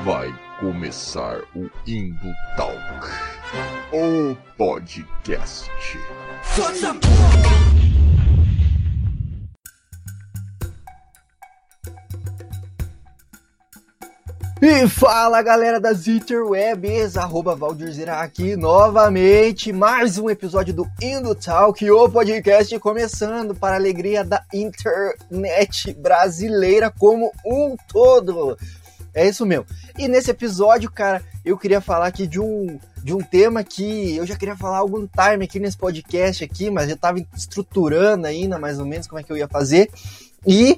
Vai começar o Indo Talk, o podcast. E fala galera das Interwebs, arroba Valdirzera aqui novamente, mais um episódio do Indo Talk, o podcast começando para a alegria da internet brasileira como um todo. É isso mesmo. E nesse episódio, cara, eu queria falar aqui de um, de um tema que eu já queria falar há algum time aqui nesse podcast aqui, mas eu tava estruturando ainda mais ou menos como é que eu ia fazer. E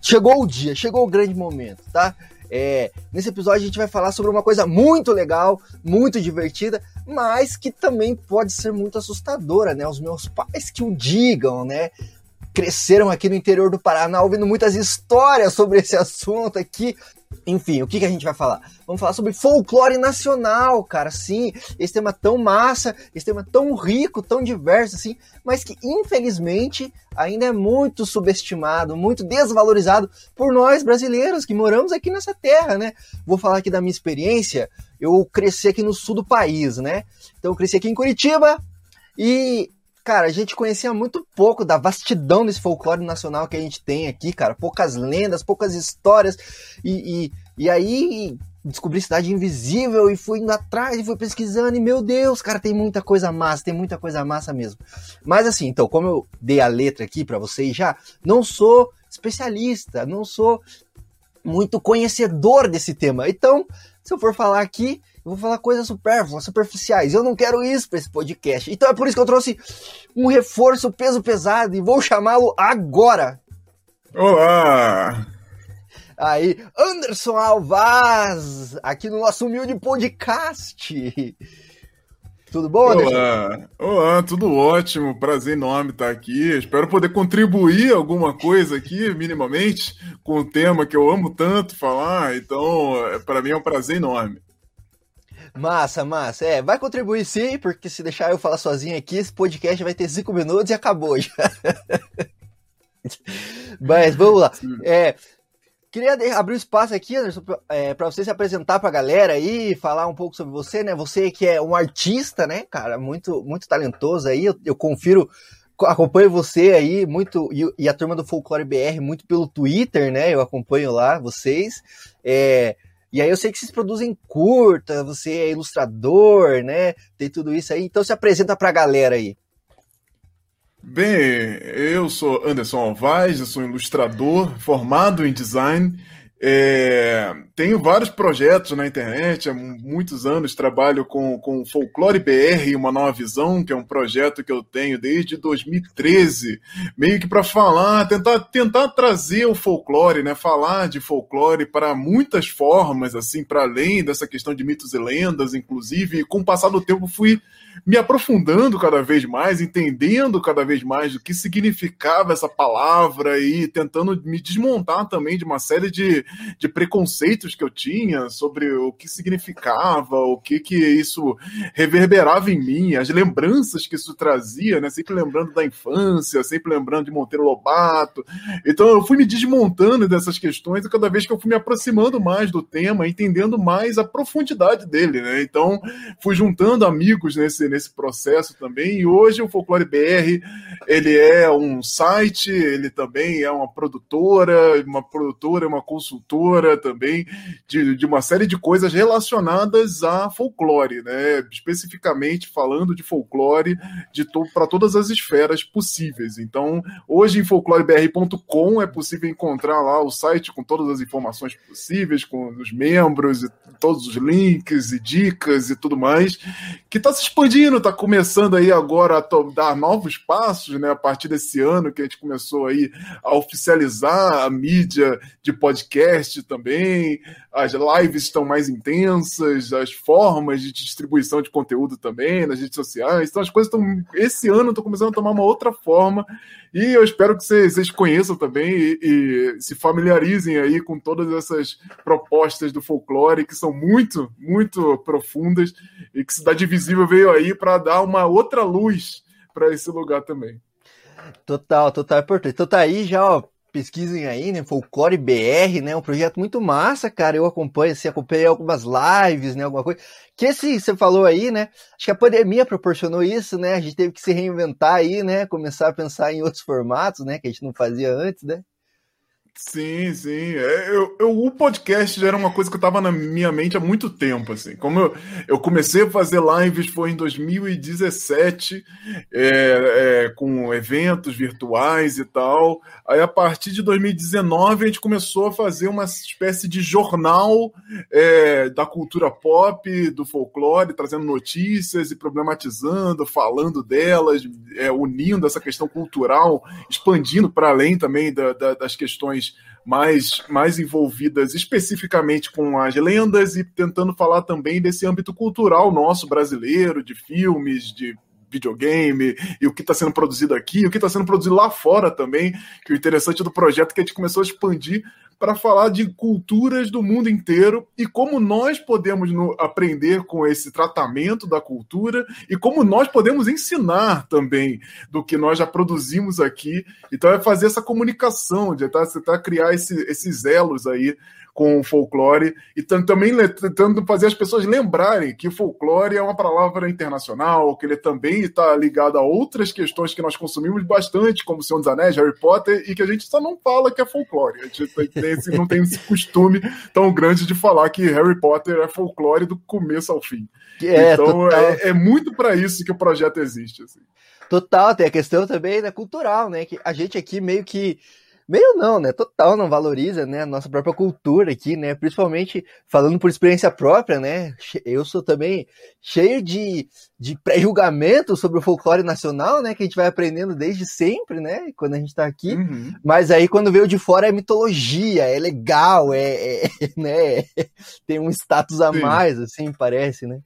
chegou o dia, chegou o grande momento, tá? É, nesse episódio a gente vai falar sobre uma coisa muito legal, muito divertida, mas que também pode ser muito assustadora, né? Os meus pais que o digam, né? Cresceram aqui no interior do Paraná ouvindo muitas histórias sobre esse assunto aqui. Enfim, o que, que a gente vai falar? Vamos falar sobre folclore nacional, cara. Sim, esse tema tão massa, esse tema tão rico, tão diverso, assim, mas que infelizmente ainda é muito subestimado, muito desvalorizado por nós brasileiros que moramos aqui nessa terra, né? Vou falar aqui da minha experiência. Eu cresci aqui no sul do país, né? Então eu cresci aqui em Curitiba e cara, a gente conhecia muito pouco da vastidão desse folclore nacional que a gente tem aqui, cara. Poucas lendas, poucas histórias. E, e, e aí descobri Cidade Invisível e fui indo atrás e fui pesquisando. E meu Deus, cara, tem muita coisa massa, tem muita coisa massa mesmo. Mas assim, então, como eu dei a letra aqui para vocês já, não sou especialista, não sou muito conhecedor desse tema. Então, se eu for falar aqui, eu vou falar coisas supérfluas, superficiais. Eu não quero isso para esse podcast. Então é por isso que eu trouxe um reforço peso pesado e vou chamá-lo agora. Olá! Aí, Anderson Alvaz, aqui no nosso humilde podcast. Tudo bom, Anderson? Olá, Olá tudo ótimo, prazer enorme estar aqui. Espero poder contribuir alguma coisa aqui, minimamente, com o tema que eu amo tanto falar. Então, é, para mim é um prazer enorme. Massa, massa. É, vai contribuir sim, porque se deixar eu falar sozinho aqui, esse podcast vai ter cinco minutos e acabou já. Mas vamos lá. É, queria abrir um espaço aqui, Anderson, é, para você se apresentar para a galera aí, falar um pouco sobre você, né? Você que é um artista, né, cara, muito, muito talentoso aí. Eu, eu confiro acompanho você aí muito e, e, a turma do Folclore BR muito pelo Twitter, né? Eu acompanho lá vocês. É, e aí eu sei que vocês produzem curta, você é ilustrador, né? Tem tudo isso aí. Então se apresenta pra galera aí. Bem, eu sou Anderson Alvaz, eu sou ilustrador formado em design. É, tenho vários projetos na internet, há muitos anos trabalho com, com Folclore BR, uma nova visão, que é um projeto que eu tenho desde 2013, meio que para falar, tentar, tentar trazer o folclore, né, falar de folclore para muitas formas, assim, para além dessa questão de mitos e lendas, inclusive, e com o passar do tempo fui me aprofundando cada vez mais, entendendo cada vez mais o que significava essa palavra e tentando me desmontar também de uma série de, de preconceitos que eu tinha sobre o que significava, o que que isso reverberava em mim, as lembranças que isso trazia, né? Sempre lembrando da infância, sempre lembrando de Monteiro Lobato. Então eu fui me desmontando dessas questões e cada vez que eu fui me aproximando mais do tema, entendendo mais a profundidade dele, né? Então fui juntando amigos nesse nesse, nesse processo também. E hoje o Folclore BR ele é um site, ele também é uma produtora, uma produtora, uma consultora também de, de uma série de coisas relacionadas a folclore, né? Especificamente falando de folclore de to para todas as esferas possíveis. Então, hoje em folclorebr.com é possível encontrar lá o site com todas as informações possíveis, com os membros e todos os links e dicas e tudo mais, que está se expandindo expandindo, está começando aí agora a dar novos passos, né? A partir desse ano que a gente começou aí a oficializar a mídia de podcast também, as lives estão mais intensas, as formas de distribuição de conteúdo também nas redes sociais. Então as coisas estão. Esse ano estão começando a tomar uma outra forma. E eu espero que vocês, conheçam também e, e, se familiarizem aí com todas essas propostas do folclore que são muito, muito profundas e que Cidade Visível veio aí para dar uma outra luz para esse lugar também. Total, total importante. Então tá aí já, ó, pesquisem aí, né? Folclore BR, né? Um projeto muito massa, cara. Eu acompanho, assim, acompanhei algumas lives, né? Alguma coisa. Que esse você falou aí, né? Acho que a pandemia proporcionou isso, né? A gente teve que se reinventar aí, né? Começar a pensar em outros formatos, né? Que a gente não fazia antes, né? Sim, sim. É, eu, eu, o podcast já era uma coisa que eu estava na minha mente há muito tempo, assim. Como eu, eu comecei a fazer lives foi em 2017, é, é, com eventos virtuais e tal. Aí, a partir de 2019, a gente começou a fazer uma espécie de jornal é, da cultura pop, do folclore, trazendo notícias e problematizando, falando delas, é, unindo essa questão cultural, expandindo para além também da, da, das questões mais, mais envolvidas especificamente com as lendas e tentando falar também desse âmbito cultural nosso brasileiro, de filmes, de videogame, e o que está sendo produzido aqui, o que está sendo produzido lá fora também, que o interessante do projeto é que a gente começou a expandir para falar de culturas do mundo inteiro e como nós podemos no, aprender com esse tratamento da cultura e como nós podemos ensinar também do que nós já produzimos aqui. Então é fazer essa comunicação, de tentar, tentar criar esse, esses elos aí com o folclore e também tentando fazer as pessoas lembrarem que o folclore é uma palavra internacional, que ele também está ligado a outras questões que nós consumimos bastante, como o Senhor dos Anéis, Harry Potter, e que a gente só não fala que é folclore. A gente tem esse, não tem esse costume tão grande de falar que Harry Potter é folclore do começo ao fim. É, então é, é, muito para isso que o projeto existe. Assim. Total, tem a questão também né, cultural, né? Que a gente aqui meio que meio não, né? Total não valoriza, né? A nossa própria cultura aqui, né? Principalmente falando por experiência própria, né? Eu sou também cheio de, de pré-julgamento sobre o folclore nacional, né? Que a gente vai aprendendo desde sempre, né? Quando a gente tá aqui. Uhum. Mas aí quando veio de fora é mitologia, é legal, é, é né? Tem um status a mais, assim, parece, né?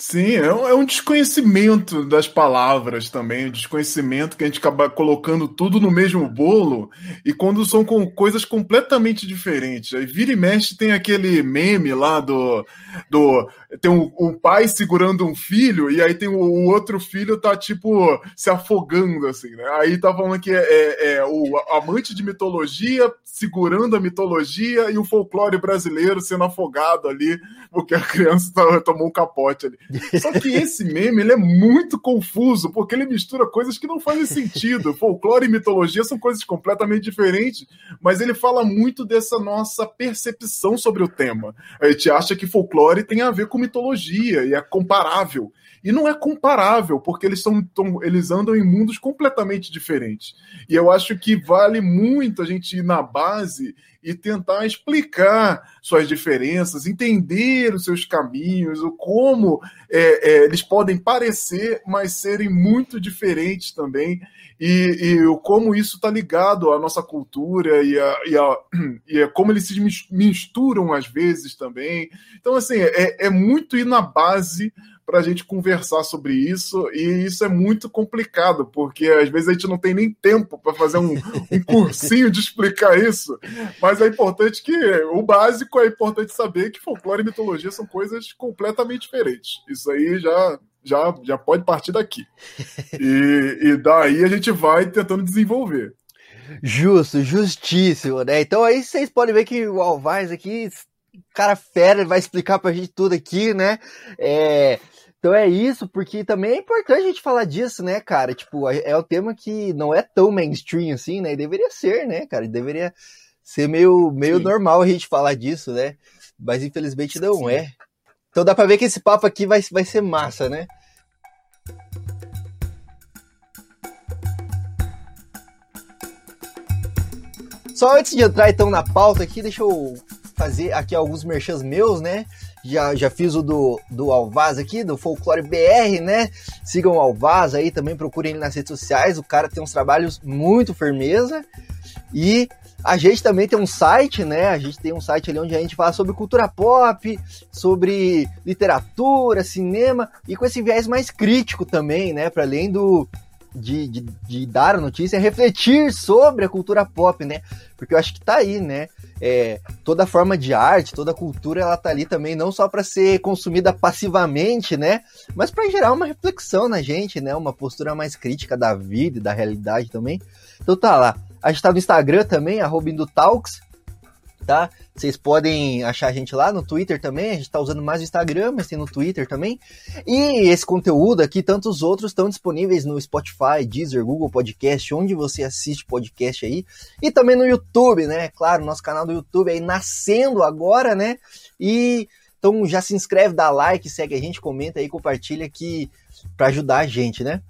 Sim, é um, é um, desconhecimento das palavras também, um desconhecimento que a gente acaba colocando tudo no mesmo bolo e quando são com coisas completamente diferentes. Aí vira e mexe tem aquele meme lá do. do tem um, um pai segurando um filho e aí tem o, o, outro filho tá tipo se afogando, assim, né? Aí tá falando que é, é, é o amante de mitologia segurando a mitologia e o folclore brasileiro sendo afogado ali porque a criança tomou um capote ali. Só que esse meme ele é muito confuso, porque ele mistura coisas que não fazem sentido. Folclore e mitologia são coisas completamente diferentes, mas ele fala muito dessa nossa percepção sobre o tema. A gente acha que folclore tem a ver com mitologia e é comparável. E não é comparável, porque eles, são, tão, eles andam em mundos completamente diferentes. E eu acho que vale muito a gente ir na base e tentar explicar suas diferenças, entender os seus caminhos, o como é, é, eles podem parecer, mas serem muito diferentes também, e, o como isso está ligado à nossa cultura e a, e, a, e a como eles se misturam às vezes também. Então, assim, é, é muito ir na base para a gente conversar sobre isso, e isso é muito complicado, porque às vezes a gente não tem nem tempo para fazer um, um cursinho de explicar isso, mas é importante que o básico é importante saber que folclore e mitologia são coisas completamente diferentes. Isso aí já já, já pode partir daqui. E, e daí a gente vai tentando desenvolver. Justo, justíssimo, né? Então aí vocês podem ver que o Alvaz aqui, cara fera, ele vai explicar pra gente tudo aqui, né? É, então é isso, porque também é importante a gente falar disso, né, cara? Tipo, é o um tema que não é tão mainstream assim, né? E deveria ser, né, cara? Deveria ser meio, meio normal a gente falar disso, né? Mas infelizmente não Sim. é. Então dá pra ver que esse papo aqui vai, vai ser massa, né? Só antes de entrar então na pauta aqui, deixa eu fazer aqui alguns merchans meus, né? Já, já fiz o do, do Alvaz aqui, do Folclore BR, né? Sigam o Alvaz aí, também procurem ele nas redes sociais. O cara tem uns trabalhos muito firmeza. E a gente também tem um site, né? A gente tem um site ali onde a gente fala sobre cultura pop, sobre literatura, cinema e com esse viés mais crítico também, né? Para além do de, de, de, dar a notícia, refletir sobre a cultura pop, né? Porque eu acho que tá aí, né? É, toda forma de arte, toda cultura, ela tá ali também não só para ser consumida passivamente, né? Mas para gerar uma reflexão na gente, né? Uma postura mais crítica da vida e da realidade também. Então tá lá. A gente tá no Instagram também, arroba Indutalks, tá? Vocês podem achar a gente lá no Twitter também. A gente está usando mais o Instagram, mas tem no Twitter também. E esse conteúdo aqui, tantos outros, estão disponíveis no Spotify, Deezer, Google Podcast, onde você assiste podcast aí. E também no YouTube, né? Claro, nosso canal do YouTube aí nascendo agora, né? E então já se inscreve, dá like, segue a gente, comenta aí, compartilha aqui para ajudar a gente, né?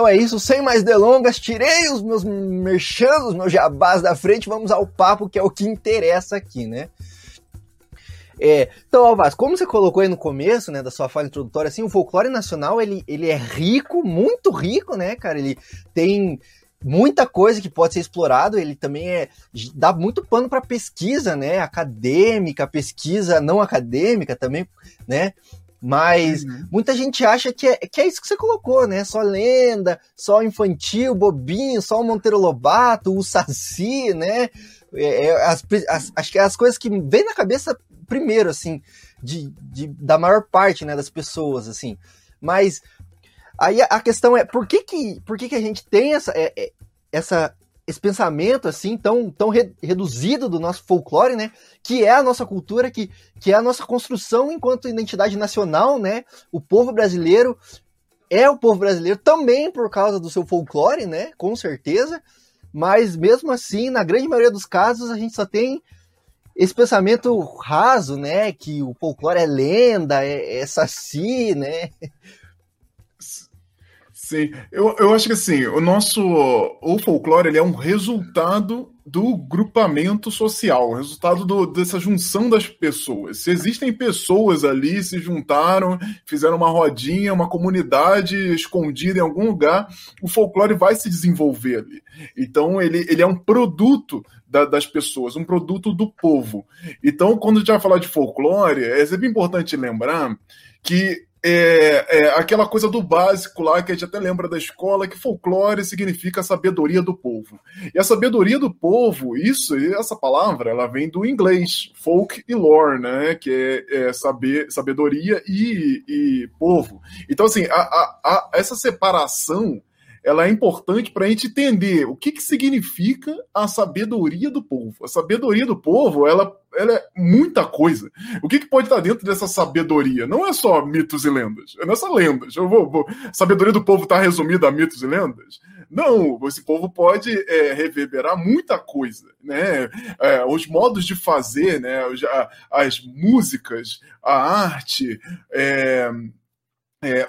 Então é isso, sem mais delongas, tirei os meus merchanos, os meus jabás da frente, vamos ao papo que é o que interessa aqui, né? É, então, Alvaz, como você colocou aí no começo, né, da sua fala introdutória, assim, o folclore nacional, ele, ele é rico, muito rico, né, cara? Ele tem muita coisa que pode ser explorado, ele também é dá muito pano para pesquisa, né, acadêmica, pesquisa não acadêmica também, né? Mas uhum. muita gente acha que é, que é isso que você colocou, né? Só lenda, só infantil, bobinho, só o Monteiro Lobato, o Saci, né? É, é, as, as, acho que é as coisas que vem na cabeça primeiro, assim, de, de, da maior parte né, das pessoas, assim. Mas aí a questão é, por que que, por que, que a gente tem essa, é, é, essa esse pensamento assim tão, tão re, reduzido do nosso folclore, né? Que é a nossa cultura, que, que é a nossa construção enquanto identidade nacional, né? O povo brasileiro é o povo brasileiro também por causa do seu folclore, né? Com certeza. Mas mesmo assim, na grande maioria dos casos, a gente só tem esse pensamento raso, né? Que o folclore é lenda, é, é saci, né? Sim, eu, eu acho que assim, o nosso o folclore ele é um resultado do grupamento social, resultado do, dessa junção das pessoas. Se existem pessoas ali, se juntaram, fizeram uma rodinha, uma comunidade escondida em algum lugar, o folclore vai se desenvolver ali. Então, ele, ele é um produto da, das pessoas, um produto do povo. Então, quando a gente vai falar de folclore, é sempre importante lembrar que é, é, aquela coisa do básico lá que a gente até lembra da escola, que folclore significa sabedoria do povo. E a sabedoria do povo, isso, essa palavra, ela vem do inglês, folk e lore, né? Que é, é saber, sabedoria e, e, povo. Então, assim, a, a, a, essa separação ela é importante para a gente entender o que, que significa a sabedoria do povo. A sabedoria do povo, ela, ela é muita coisa. O que, que pode estar dentro dessa sabedoria? Não é só mitos e lendas. É nessa lendas. Eu vou, vou... A sabedoria do povo está resumida a mitos e lendas? Não, esse povo pode é, reverberar muita coisa, né? É, os modos de fazer, né? As músicas, a arte, é, é,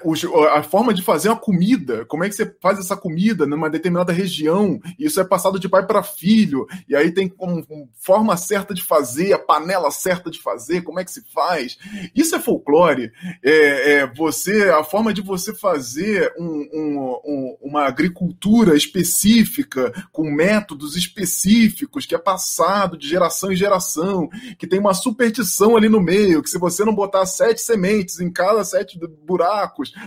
a forma de fazer uma comida, como é que você faz essa comida numa determinada região, isso é passado de pai para filho, e aí tem como, forma certa de fazer, a panela certa de fazer, como é que se faz. Isso é folclore. É, é você, a forma de você fazer um, um, um, uma agricultura específica, com métodos específicos, que é passado de geração em geração, que tem uma superstição ali no meio, que se você não botar sete sementes em cada sete buracos,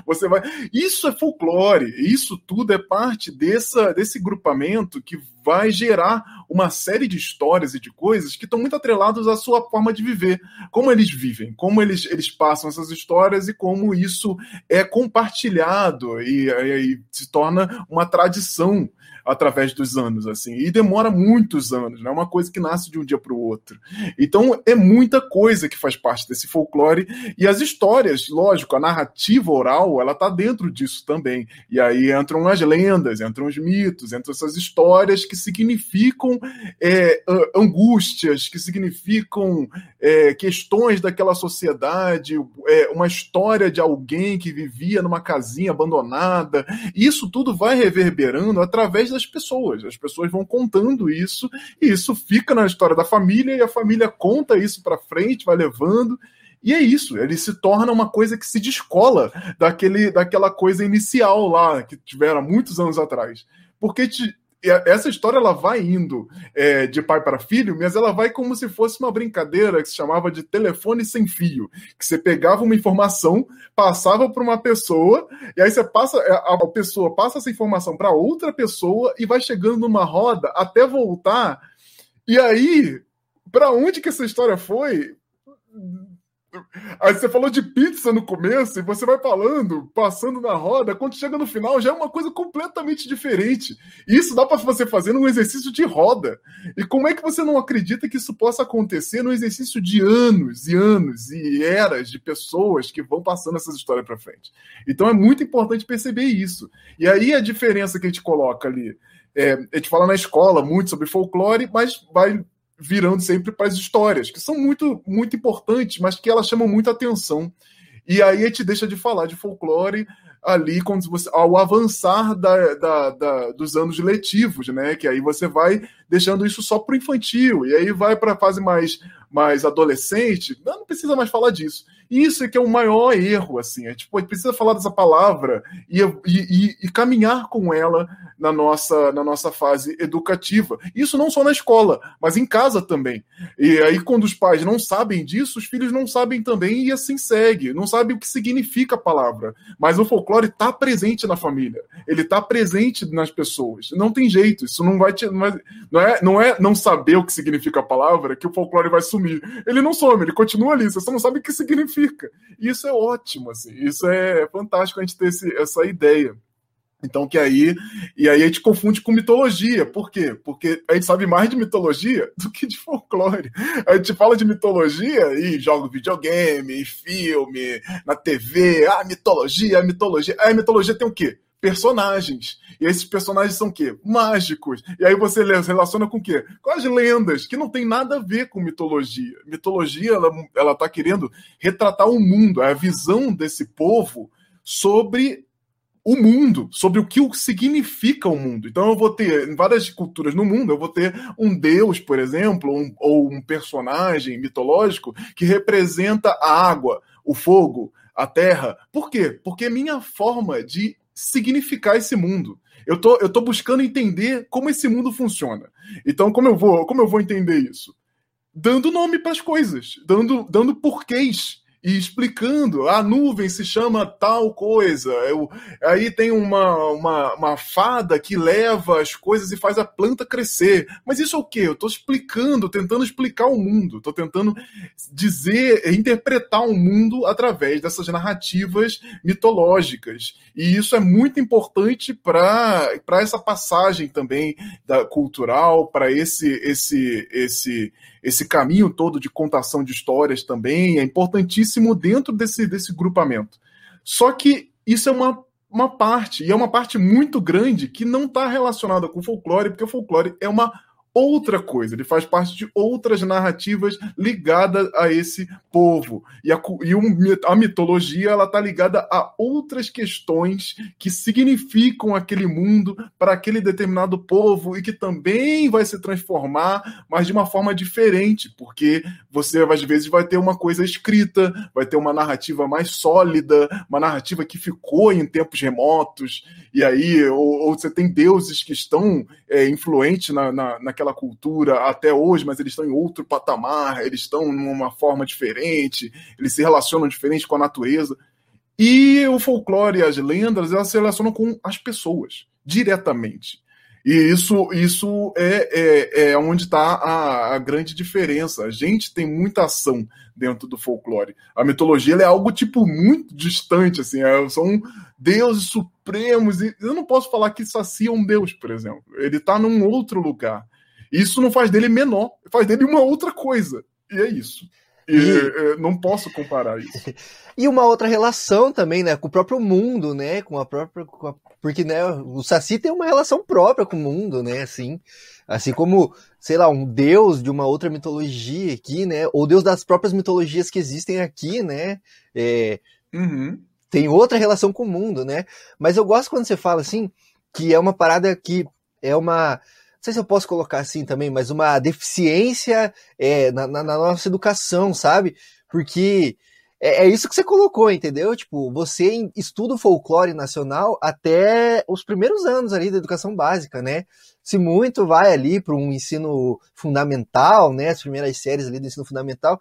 você vai. Isso é folclore, isso tudo é parte dessa, desse grupamento que vai gerar uma série de histórias e de coisas que estão muito atrelados à sua forma de viver. Como eles vivem, como eles, eles passam essas histórias e como isso é compartilhado e, e, e se torna uma tradição através dos anos, assim. E demora muitos anos, não é uma coisa que nasce de um dia para o outro. Então é muita coisa que faz parte desse folclore e as histórias, lógico, a narrativa oral, ela tá dentro disso também. E aí entram as lendas, entram os mitos, entram essas histórias que significam é, angústias, que significam é, questões daquela sociedade, é, uma história de alguém que vivia numa casinha abandonada. Isso tudo vai reverberando através das pessoas. As pessoas vão contando isso e isso fica na história da família e a família conta isso para frente, vai levando. E é isso, ele se torna uma coisa que se descola daquele, daquela coisa inicial lá que tiveram muitos anos atrás. Porque te, essa história ela vai indo é, de pai para filho, mas ela vai como se fosse uma brincadeira que se chamava de telefone sem fio, que você pegava uma informação, passava para uma pessoa e aí você passa é, a pessoa passa essa informação para outra pessoa e vai chegando numa roda até voltar. E aí, para onde que essa história foi? Aí você falou de pizza no começo e você vai falando, passando na roda, quando chega no final já é uma coisa completamente diferente. E isso dá para você fazer num exercício de roda. E como é que você não acredita que isso possa acontecer num exercício de anos e anos e eras de pessoas que vão passando essas histórias para frente? Então é muito importante perceber isso. E aí a diferença que a gente coloca ali, é, a gente fala na escola muito sobre folclore, mas vai virando sempre para as histórias, que são muito, muito importantes, mas que elas chamam muita atenção. E aí a gente deixa de falar de folclore ali quando você, ao avançar da, da, da, dos anos letivos, né? Que aí você vai deixando isso só para o infantil, e aí vai para a fase mais, mais adolescente, não, precisa mais falar disso. Isso é que é o maior erro, assim. A gente precisa falar dessa palavra e, e, e, caminhar com ela na nossa, na nossa fase educativa. Isso não só na escola, mas em casa também. E aí, quando os pais não sabem disso, os filhos não sabem também e assim segue. Não sabem o que significa a palavra. Mas o folclore está presente na família. Ele está presente nas pessoas. Não tem jeito. Isso não vai te. Não é, não é, não é não saber o que significa a palavra que o folclore vai sumir. Ele não some, ele continua ali. Você só não sabe o que significa. E isso é ótimo, assim. Isso é fantástico a gente ter esse, essa ideia. Então, que aí. E aí a gente confunde com mitologia. Por quê? Porque a gente sabe mais de mitologia do que de folclore. A gente fala de mitologia e joga videogame, filme, na TV. Ah, mitologia, mitologia. Aí a mitologia tem o quê? Personagens. E esses personagens são o quê? Mágicos. E aí você relaciona com o quê? Com as lendas, que não tem nada a ver com mitologia. Mitologia, ela, ela tá querendo retratar o mundo, a visão desse povo sobre o mundo, sobre o que significa o mundo. Então eu vou ter, em várias culturas no mundo, eu vou ter um deus, por exemplo, um, ou um personagem mitológico que representa a água, o fogo, a terra. Por quê? Porque é minha forma de significar esse mundo. Eu tô, eu tô buscando entender como esse mundo funciona. Então, como eu vou, como eu vou entender isso? Dando nome para as coisas, dando, dando porquês e explicando. A nuvem se chama tal coisa. Eu, aí tem uma, uma, uma, fada que leva as coisas e faz a planta crescer. Mas isso é o quê? Eu estou explicando, tentando explicar o mundo. Estou tentando dizer, interpretar o mundo através dessas narrativas mitológicas. E isso é muito importante para essa passagem também da cultural, para esse, esse, esse esse caminho todo de contação de histórias também é importantíssimo dentro desse, desse grupamento. Só que isso é uma, uma parte, e é uma parte muito grande que não está relacionada com o folclore, porque o folclore é uma outra coisa, ele faz parte de outras narrativas ligadas a esse povo. E a, e a mitologia ela está ligada a outras questões que significam aquele mundo para aquele determinado povo e que também vai se transformar, mas de uma forma diferente, porque você às vezes vai ter uma coisa escrita, vai ter uma narrativa mais sólida, uma narrativa que ficou em tempos remotos, e aí, ou, ou você tem deuses que estão é, influentes na, na, naquela aquela cultura até hoje, mas eles estão em outro patamar, eles estão numa forma diferente, eles se relacionam diferente com a natureza. E o folclore e as lendas, elas se relacionam com as pessoas, diretamente. E isso, isso é, é, é onde está a, a, grande diferença. A gente tem muita ação dentro do folclore. A mitologia é algo tipo muito distante, assim, é, são deuses supremos. E eu não posso falar que sacia um deus, por exemplo. Ele está num outro lugar. Isso não faz dele menor, faz dele uma outra coisa. E é isso. E, e... É, não posso comparar isso. e uma outra relação também, né, com o próprio mundo, né, com a própria, com a... porque né, o Saci tem uma relação própria com o mundo, né, assim, assim como, sei lá, um deus de uma outra mitologia aqui, né, ou deus das próprias mitologias que existem aqui, né, é... uhum. tem outra relação com o mundo, né, mas eu gosto quando você fala assim que é uma parada que é uma sei se eu posso colocar assim também, mas uma deficiência é, na, na, na, nossa educação, sabe? Porque é, é, isso que você colocou, entendeu? Tipo, você estuda o folclore nacional até os primeiros anos ali da educação básica, né? Se muito vai ali para um ensino fundamental, né? As primeiras séries ali do ensino fundamental,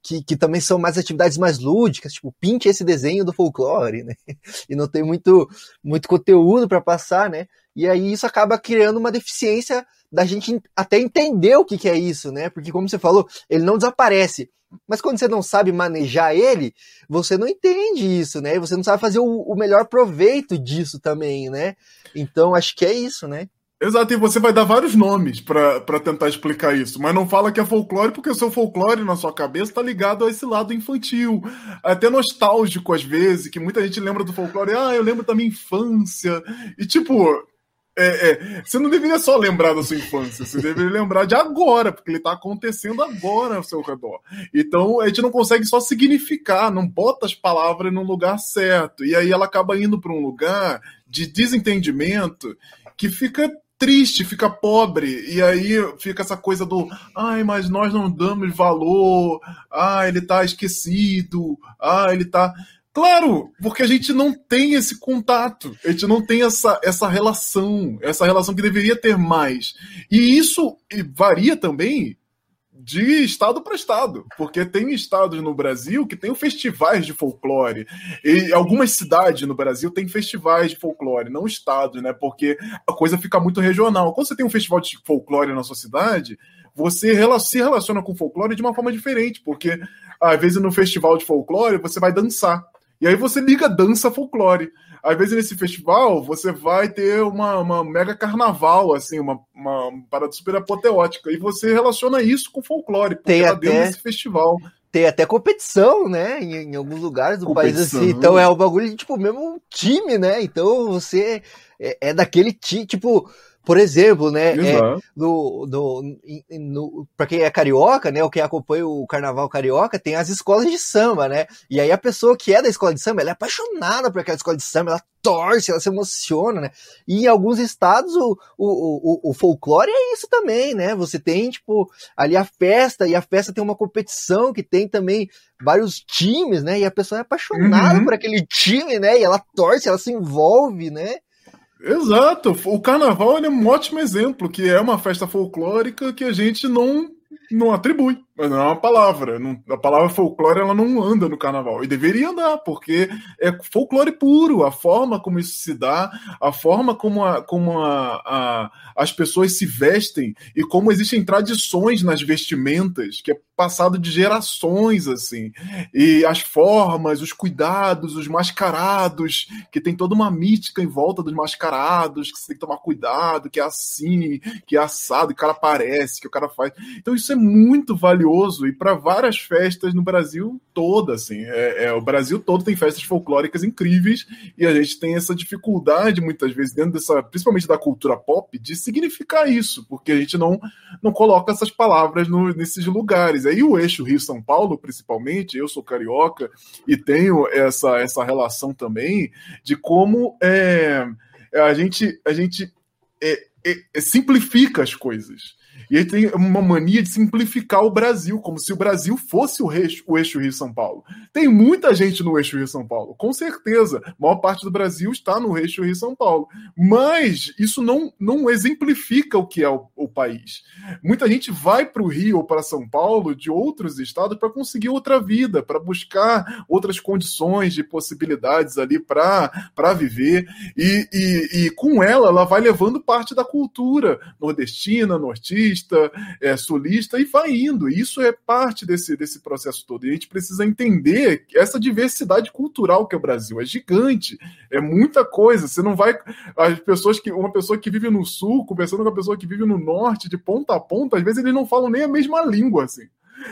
que, que também são mais atividades mais lúdicas, tipo, pinte esse desenho do folclore, né? E não tem muito, muito conteúdo para passar, né? E aí isso acaba criando uma deficiência da gente até entender o que, que é isso, né? Porque, como você falou, ele não desaparece. Mas quando você não sabe manejar ele, você não entende isso, né? Você não sabe fazer o, o melhor proveito disso também, né? Então, acho que é isso, né? Exato, e você vai dar vários nomes para tentar explicar isso, mas não fala que é folclore porque o seu folclore na sua cabeça está ligado a esse lado infantil, até nostálgico às vezes, que muita gente lembra do folclore, ah, eu lembro da minha infância, e tipo, é, é, você não deveria só lembrar da sua infância, você deveria lembrar de agora, porque ele está acontecendo agora ao seu redor. Então a gente não consegue só significar, não bota as palavras no lugar certo, e aí ela acaba indo para um lugar de desentendimento que fica triste, fica pobre, e aí fica essa coisa do ai, mas nós não damos valor, ah, ele tá esquecido, ah, ele tá. Claro, porque a gente não tem esse contato, a gente não tem essa, essa relação, essa relação que deveria ter mais. E isso varia também de estado para estado, porque tem estados no Brasil que tem festivais de folclore. E algumas cidades no Brasil têm festivais de folclore, não estados, né? Porque a coisa fica muito regional. Quando você tem um festival de folclore na sua cidade, você se relaciona com folclore de uma forma diferente, porque às vezes no festival de folclore você vai dançar. E aí você liga dança folclore. Às vezes nesse festival você vai ter uma, uma mega carnaval, assim, uma, uma parada super apoteótica. E você relaciona isso com folclore, porque tem tá até, dentro desse festival. Tem até competição, né? Em, em alguns lugares do competição. país assim. Então é o bagulho, tipo, mesmo time, né? Então você é, é daquele time, tipo por exemplo, né, é, no, no, no, pra quem é carioca, né, ou quem acompanha o carnaval carioca, tem as escolas de samba, né? E aí a pessoa que é da escola de samba, ela é apaixonada por aquela escola de samba, ela torce, ela se emociona, né? E em alguns estados o, o, o, o folclore é isso também, né? Você tem, tipo, ali a festa, e a festa tem uma competição que tem também vários times, né? E a pessoa é apaixonada uhum. por aquele time, né? E ela torce, ela se envolve, né? Exato. O carnaval é um ótimo exemplo, que é uma festa folclórica que a gente não não atribui, não é uma palavra. A palavra folclore ela não anda no carnaval. E deveria andar, porque é folclore puro, a forma como isso se dá, a forma como, a, como a, a, as pessoas se vestem e como existem tradições nas vestimentas, que é passado de gerações, assim. E as formas, os cuidados, os mascarados, que tem toda uma mítica em volta dos mascarados, que você tem que tomar cuidado, que é assim, que é assado, que o cara aparece, que o cara faz. Então isso é muito valioso e para várias festas no Brasil todo, assim. É, é, o Brasil todo tem festas folclóricas incríveis e a gente tem essa dificuldade, muitas vezes, dentro dessa, principalmente da cultura pop, de significar isso, porque a gente não, não coloca essas palavras no, nesses lugares aí o eixo Rio-São Paulo, principalmente, eu sou carioca e tenho essa, essa relação também de como é, a gente, a gente é, é, simplifica as coisas. E ele tem uma mania de simplificar o Brasil, como se o Brasil fosse o eixo, o eixo Rio-São Paulo. Tem muita gente no eixo Rio-São Paulo, com certeza. A maior parte do Brasil está no eixo Rio-São Paulo. Mas isso não, não exemplifica o que é o, o país. Muita gente vai para o Rio ou para São Paulo de outros estados para conseguir outra vida, para buscar outras condições de possibilidades ali para viver. E, e, e com ela, ela vai levando parte da cultura nordestina, nortista nortista, é, sulista, e vai indo. Isso é parte desse, desse processo todo. E a gente precisa entender essa diversidade cultural que é o Brasil. É gigante, é muita coisa. Você não vai. As pessoas que. Uma pessoa que vive no sul, conversando com uma pessoa que vive no norte, de ponta a ponta, às vezes eles não falam nem a mesma língua, assim.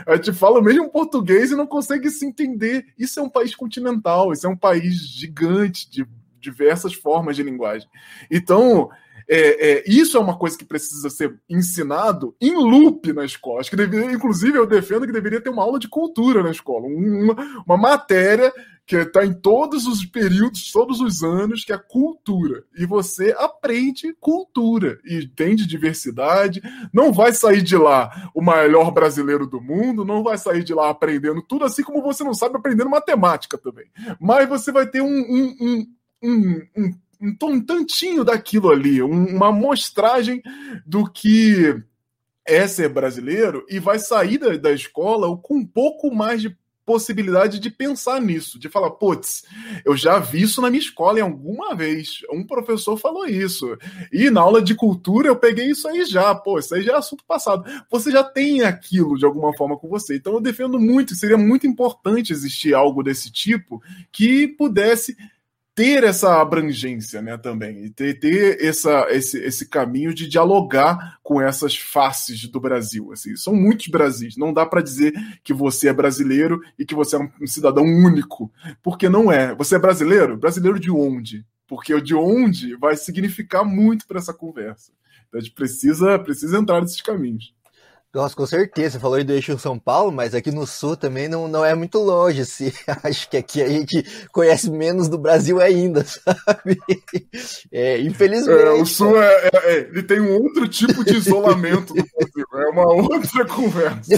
A gente fala o mesmo português e não consegue se entender. Isso é um país continental, isso é um país gigante, de diversas formas de linguagem. Então, é, é, isso é uma coisa que precisa ser ensinado em loop na escola. Acho que inclusive, eu defendo que deveria ter uma aula de cultura na escola, uma, uma matéria que está em todos os períodos, todos os anos, que é cultura. E você aprende cultura e entende diversidade. Não vai sair de lá o melhor brasileiro do mundo, não vai sair de lá aprendendo tudo, assim como você não sabe aprendendo matemática também. Mas você vai ter um, um, um, um, um um, tantinho daquilo ali, um, uma amostragem do que é ser brasileiro e vai sair da, da escola com um pouco mais de possibilidade de pensar nisso, de falar, putz, eu já vi isso na minha escola em alguma vez. Um professor falou isso. E na aula de cultura eu peguei isso aí já. Pô, isso aí já é assunto passado. Você já tem aquilo de alguma forma com você. Então eu defendo muito, seria muito importante existir algo desse tipo que pudesse ter essa abrangência, né, também, e ter, ter essa, esse, esse caminho de dialogar com essas faces do Brasil. Assim, são muitos Brasis. Não dá para dizer que você é brasileiro e que você é um cidadão único, porque não é. Você é brasileiro? Brasileiro de onde? Porque o de onde vai significar muito para essa conversa. Então a gente precisa, precisa entrar nesses caminhos. Nossa, com certeza. Você falou aí do eixo São Paulo, mas aqui no sul também não, não é muito longe. Assim. Acho que aqui a gente conhece menos do Brasil ainda, sabe? É, infelizmente. É, o sul é, é, é, ele tem um outro tipo de isolamento do Brasil. É uma outra conversa.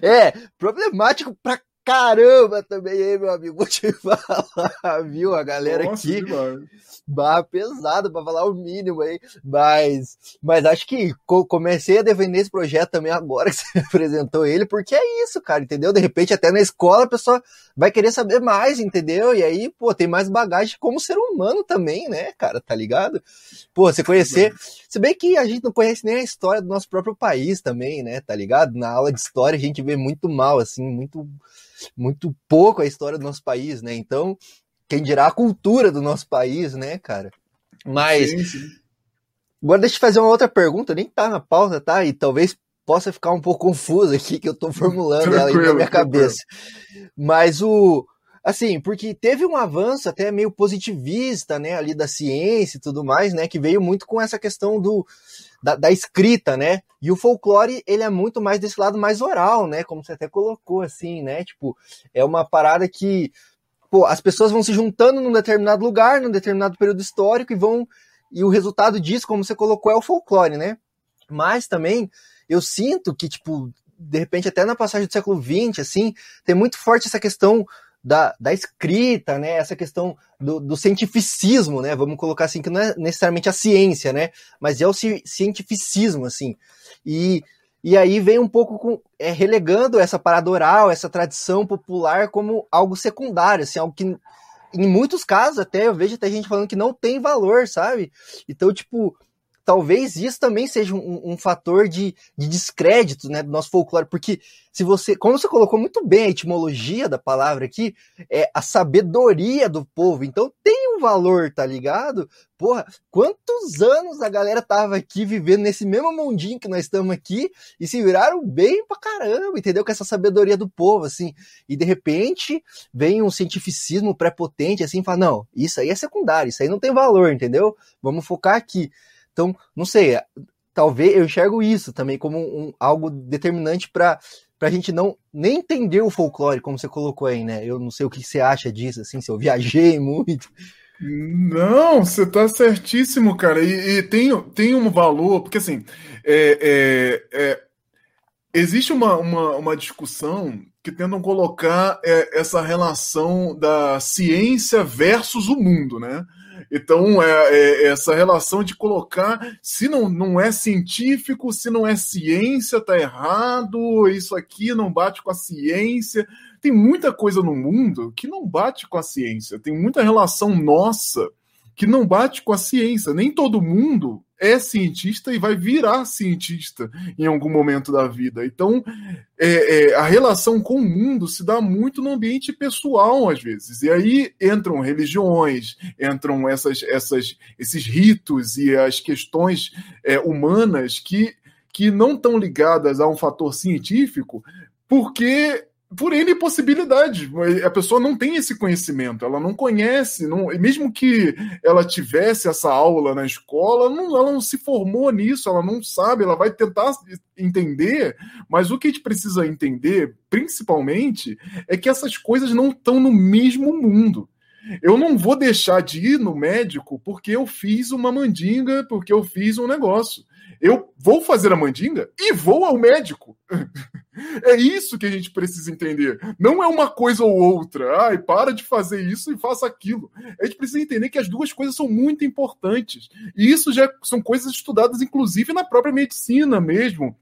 É, problemático pra caramba também, hein, meu amigo? Vou te falar, viu? A galera Nossa, aqui. Barra pesada para falar o mínimo aí, mas, mas acho que comecei a defender esse projeto também agora que você apresentou ele, porque é isso, cara, entendeu? De repente até na escola a pessoa vai querer saber mais, entendeu? E aí, pô, tem mais bagagem como ser humano também, né, cara, tá ligado? Pô, você conhecer, se bem que a gente não conhece nem a história do nosso próprio país também, né, tá ligado? Na aula de história a gente vê muito mal, assim, muito muito pouco a história do nosso país, né? Então, quem dirá a cultura do nosso país, né, cara? Mas. Sim, sim. Agora deixa eu fazer uma outra pergunta, nem tá na pauta, tá? E talvez possa ficar um pouco confuso aqui, que eu tô formulando ela na minha cabeça. Mas o. Assim, porque teve um avanço até meio positivista, né, ali da ciência e tudo mais, né, que veio muito com essa questão do, da, da, escrita, né? E o folclore, ele é muito mais desse lado mais oral, né? Como você até colocou, assim, né? Tipo, é uma parada que pô, as pessoas vão se juntando num determinado lugar, num determinado período histórico e vão. E o resultado disso, como você colocou, é o folclore, né? Mas também eu sinto que, tipo, de repente, até na passagem do século XX, assim, tem muito forte essa questão da, da escrita, né? Essa questão do, do cientificismo, né? Vamos colocar assim, que não é necessariamente a ciência, né? Mas é o cientificismo, assim. E e aí vem um pouco com, é, relegando essa parada oral, essa tradição popular como algo secundário, assim, algo que em muitos casos até eu vejo até gente falando que não tem valor, sabe? Então, tipo, talvez isso também seja um, um fator de, de, descrédito né, do nosso folclore, porque se você, como você colocou muito bem a etimologia da palavra aqui, é a sabedoria do povo, então tem um valor, tá ligado? Porra, quantos anos a galera tava aqui vivendo nesse mesmo mundinho que nós estamos aqui e se viraram bem pra caramba, entendeu? Com essa sabedoria do povo, assim, e de repente vem um cientificismo prepotente, assim, fala, não, isso aí é secundário, isso aí não tem valor, entendeu? Vamos focar aqui. Então, não sei, é, talvez eu enxergo isso também como um, algo determinante para a gente não nem entender o folclore, como você colocou aí, né? Eu não sei o que você acha disso, assim, se eu viajei muito. Não, você está certíssimo, cara. E, e, tem, tem um valor, porque assim, é, é, é, existe uma, uma, uma discussão que tentam colocar é, essa relação da ciência versus o mundo, né? Então, é, é, essa relação de colocar, se não, não é científico, se não é ciência, tá errado, isso aqui não bate com a ciência. Tem muita coisa no mundo que não bate com a ciência, tem muita relação nossa que não bate com a ciência. Nem todo mundo é cientista e vai virar cientista em algum momento da vida. Então, é, é, a relação com o mundo se dá muito no ambiente pessoal, às vezes. E aí entram religiões, entram essas, essas, esses ritos e as questões é, humanas que, que não estão ligadas a um fator científico, porque por N possibilidades. A pessoa não tem esse conhecimento, ela não conhece, não, mesmo que ela tivesse essa aula na escola, não, ela não se formou nisso, ela não sabe, ela vai tentar entender, mas o que a gente precisa entender, principalmente, é que essas coisas não estão no mesmo mundo. Eu não vou deixar de ir no médico porque eu fiz uma mandinga, porque eu fiz um negócio. Eu vou fazer a mandinga e vou ao médico. É isso que a gente precisa entender. Não é uma coisa ou outra. Ai, para de fazer isso e faça aquilo. A gente precisa entender que as duas coisas são muito importantes. E isso já são coisas estudadas, inclusive, na própria medicina mesmo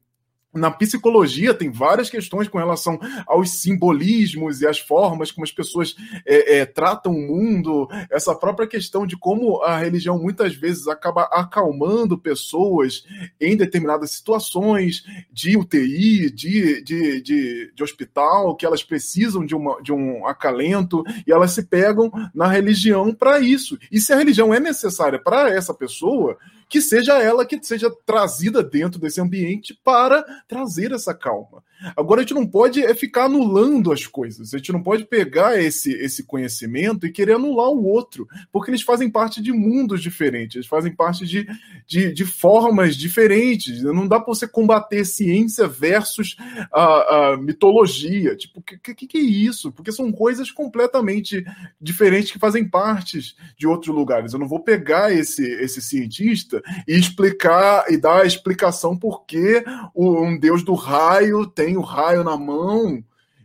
na psicologia tem várias questões com relação aos simbolismos e as formas como as pessoas é, é, tratam o mundo, essa própria questão de como a religião muitas vezes acaba acalmando pessoas em determinadas situações de UTI, de, de, de, de hospital, que elas precisam de, uma, de um acalento e elas se pegam na religião para isso. E se a religião é necessária para essa pessoa, que seja ela que seja trazida dentro desse ambiente para trazer essa calma. Agora a gente não pode é ficar anulando as coisas. A gente não pode pegar esse, esse conhecimento e querer anular o outro, porque eles fazem parte de mundos diferentes, eles fazem parte de, de, de formas diferentes. Não dá para você combater ciência versus a, a mitologia. Tipo, o que, que, que é isso? Porque são coisas completamente diferentes que fazem parte de outros lugares. Eu não vou pegar esse, esse cientista e explicar e dar a explicação por que um deus do raio tem tem o raio na mão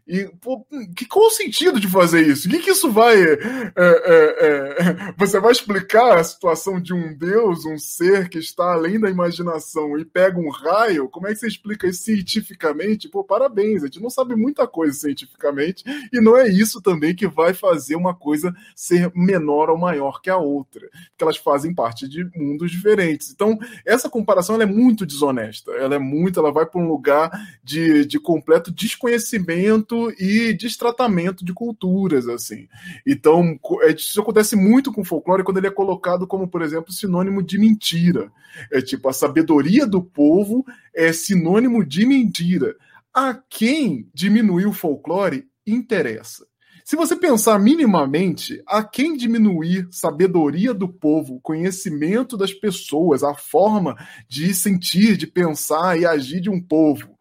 e pô, que, qual o sentido de fazer isso? O que, que isso vai. É, é, é, você vai explicar a situação de um Deus, um ser que está além da imaginação e pega um raio? Como é que você explica isso cientificamente? Pô, parabéns, a gente não sabe muita coisa cientificamente e não é isso também que vai fazer uma coisa ser menor ou maior que a outra, porque elas fazem parte de mundos diferentes. Então, essa comparação é muito desonesta, ela é muito, ela vai para um lugar de, de completo desconhecimento e destratamento de culturas, assim. Então, é, isso acontece muito com o folclore quando ele é colocado como, por exemplo, sinônimo de mentira. É tipo, a sabedoria do povo é sinônimo de mentira. A quem diminuir o folclore interessa. Se você pensar minimamente, a quem diminuir sabedoria do povo, conhecimento das pessoas, a forma de sentir, de pensar e agir de um povo,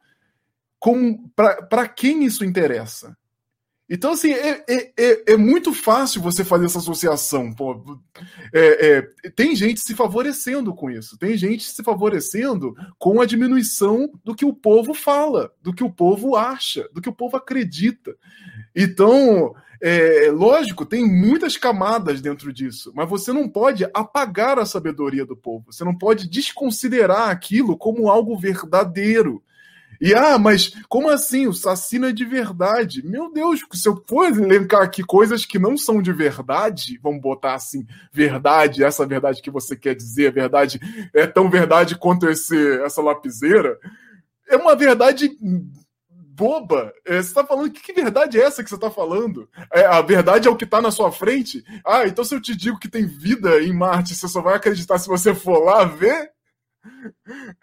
para quem isso interessa? Então, assim, é, é, é, é, muito fácil você fazer essa associação. Pô. É, é, tem gente se favorecendo com isso. Tem gente se favorecendo com a diminuição do que o povo fala, do que o povo acha, do que o povo acredita. Então, é lógico, tem muitas camadas dentro disso, mas você não pode apagar a sabedoria do povo. Você não pode desconsiderar aquilo como algo verdadeiro. E ah, mas como assim? O não é de verdade? Meu Deus, se eu for elencar aqui coisas que não são de verdade, vamos botar assim, verdade, essa verdade que você quer dizer, verdade é tão verdade quanto esse, essa lapiseira, é uma verdade boba. É, você está falando, que, que, verdade é essa que você está falando? É, a verdade é o que está na sua frente? Ah, então se eu te digo que tem vida em Marte, você só vai acreditar se você for lá ver?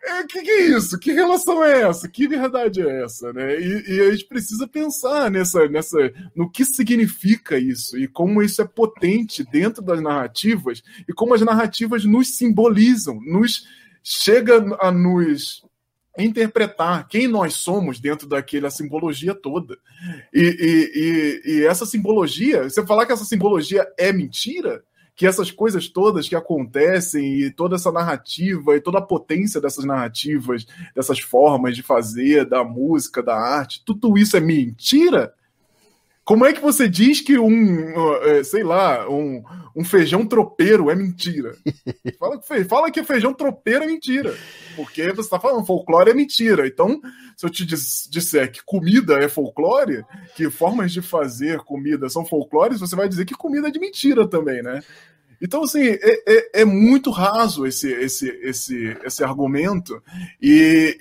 É, que, que é isso? Que relação é essa? Que verdade é essa? Né? E, e, a gente precisa pensar nessa, nessa, no que significa isso e como isso é potente dentro das narrativas e como as narrativas nos simbolizam, nos chega a nos interpretar quem nós somos dentro daquela simbologia toda. E, e, e, e essa simbologia, você falar que essa simbologia é mentira, que essas coisas todas que acontecem e toda essa narrativa e toda a potência dessas narrativas, dessas formas de fazer, da música, da arte, tudo isso é mentira? Como é que você diz que um, é, sei lá, um, um feijão tropeiro é mentira? Fala, fala que feijão tropeiro é mentira. Porque você está falando folclore é mentira. Então, se eu te disser que comida é folclore, que formas de fazer comida são folclores, você vai dizer que comida é de mentira também, né? Então, assim, é, é, é, muito raso esse, esse, esse, esse argumento e,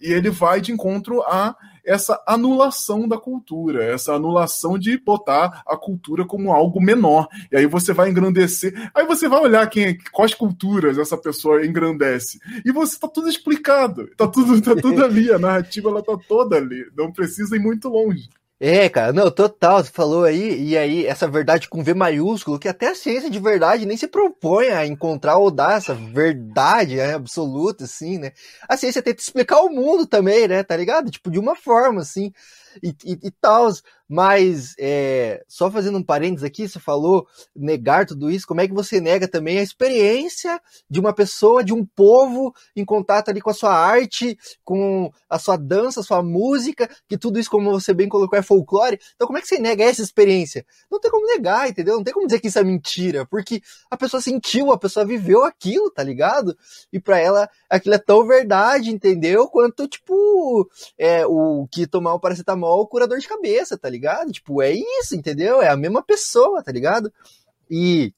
e, e ele vai de encontro a essa anulação da cultura, essa anulação de botar a cultura como algo menor. E aí você vai engrandecer. Aí você vai olhar quem, quais culturas essa pessoa engrandece. E você tá tudo explicado. Tá tudo, tá tudo ali. A narrativa ela tá toda ali. Não precisa ir muito longe. É, cara, não, total, você falou aí, e aí, essa verdade com V maiúsculo, que até a ciência de verdade nem se propõe a encontrar ou dar essa verdade né, absoluta, assim, né? A ciência tenta explicar o mundo também, né, tá ligado? Tipo, de uma forma, assim. E, e, e tal. Mas, é, só fazendo um parênteses aqui, você falou negar tudo isso, como é que você nega também a experiência de uma pessoa, de um povo em contato ali com a sua arte, com a sua dança, a sua música, que tudo isso, como você bem colocou, é folclore. Então, como é que você nega essa experiência? Não tem como negar, entendeu? Não tem como dizer que isso é mentira, porque a pessoa sentiu, a pessoa viveu aquilo, tá ligado? E para ela, aquilo é tão verdade, entendeu? Quanto, tipo, é, o que tomar um paracetamol cura dor de cabeça, tá ligado? ligado? Tipo, é isso, entendeu? É a mesma pessoa, tá ligado? E,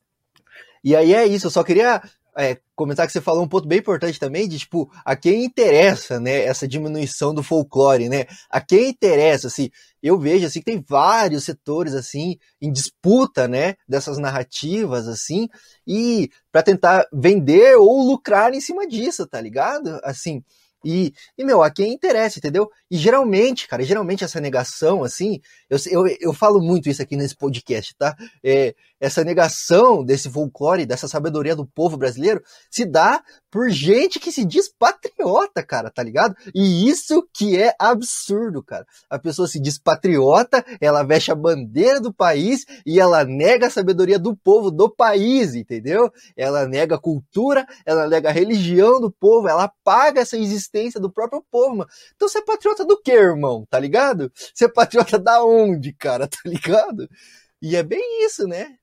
e aí é isso, eu só queria é, comentar que você falou um ponto bem importante também, de tipo, a quem interessa, né, essa diminuição do folclore, né? A quem interessa, assim, eu vejo assim que tem vários setores assim em disputa, né, dessas narrativas assim, e para tentar vender ou lucrar em cima disso, tá ligado? Assim, e, e, meu, a quem interessa, entendeu? E geralmente, cara, geralmente essa negação, assim, eu, eu, eu falo muito isso aqui nesse podcast, tá? É, essa negação desse folclore, dessa sabedoria do povo brasileiro, se dá por gente que se diz patriota, cara, tá ligado? E isso que é absurdo, cara. A pessoa se diz patriota, ela veste a bandeira do país e ela nega a sabedoria do povo do país, entendeu? Ela nega a cultura, ela nega a religião do povo, ela apaga essa existência do próprio povo, mano. Então você é patriota do quê, irmão? Tá ligado? Você é patriota da onde, cara? Tá ligado? E é bem isso, né?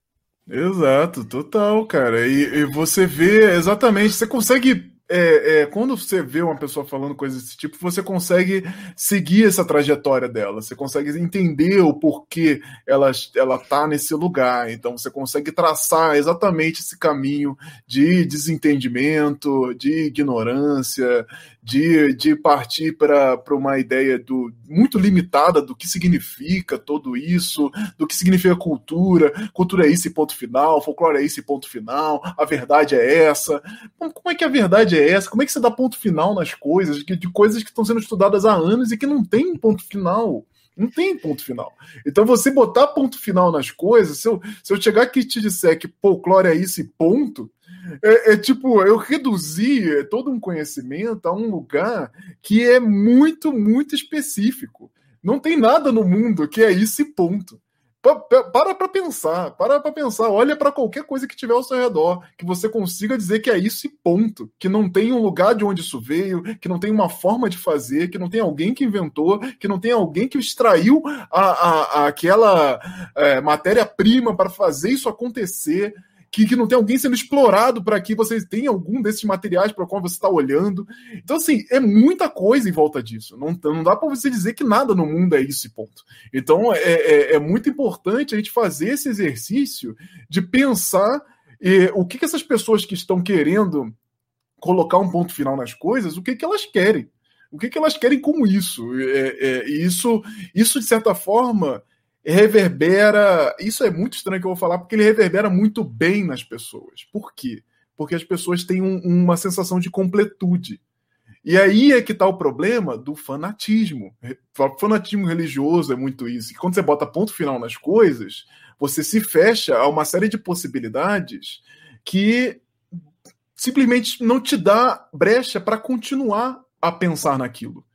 Exato, total, cara. E, e você vê exatamente, você consegue é, é, quando você vê uma pessoa falando coisas desse tipo, você consegue seguir essa trajetória dela, você consegue entender o porquê ela, ela tá nesse lugar. Então você consegue traçar exatamente esse caminho de desentendimento, de ignorância, de, de partir para uma ideia do, muito limitada do que significa todo isso, do que significa cultura, cultura é isso e ponto final, folclore é isso e ponto final, a verdade é essa. Como é que a verdade é essa? Como é que você dá ponto final nas coisas, de, de coisas que estão sendo estudadas há anos e que não tem ponto final? Não tem ponto final. Então, você botar ponto final nas coisas, se eu, se eu chegar aqui e te disser que folclore é isso e ponto, é, é, tipo, eu reduzi todo um conhecimento a um lugar que é muito, muito específico. Não tem nada no mundo que é isso e ponto. Para para pensar, para para pensar, olha para qualquer coisa que tiver ao seu redor, que você consiga dizer que é isso e ponto, que não tem um lugar de onde isso veio, que não tem uma forma de fazer, que não tem alguém que inventou, que não tem alguém que extraiu a, a, a aquela é, matéria-prima para fazer isso acontecer que, que não tem alguém sendo explorado para que você tenha algum desses materiais para qual você está olhando. Então, assim, é muita coisa em volta disso. Não, não dá para você dizer que nada no mundo é isso, ponto. Então, é, é, é muito importante a gente fazer esse exercício de pensar o que, que essas pessoas que estão querendo colocar um ponto final nas coisas, o que, que elas querem. O que, que elas querem com isso? É, é, isso, isso, de certa forma, reverbera. Isso é muito estranho que eu vou falar, porque ele reverbera muito bem nas pessoas. Por quê? Porque as pessoas têm um, uma sensação de completude. E aí é que está o problema do fanatismo. O fanatismo religioso é muito isso. E quando você bota ponto final nas coisas, você se fecha a uma série de possibilidades que simplesmente não te dá brecha para continuar a pensar naquilo.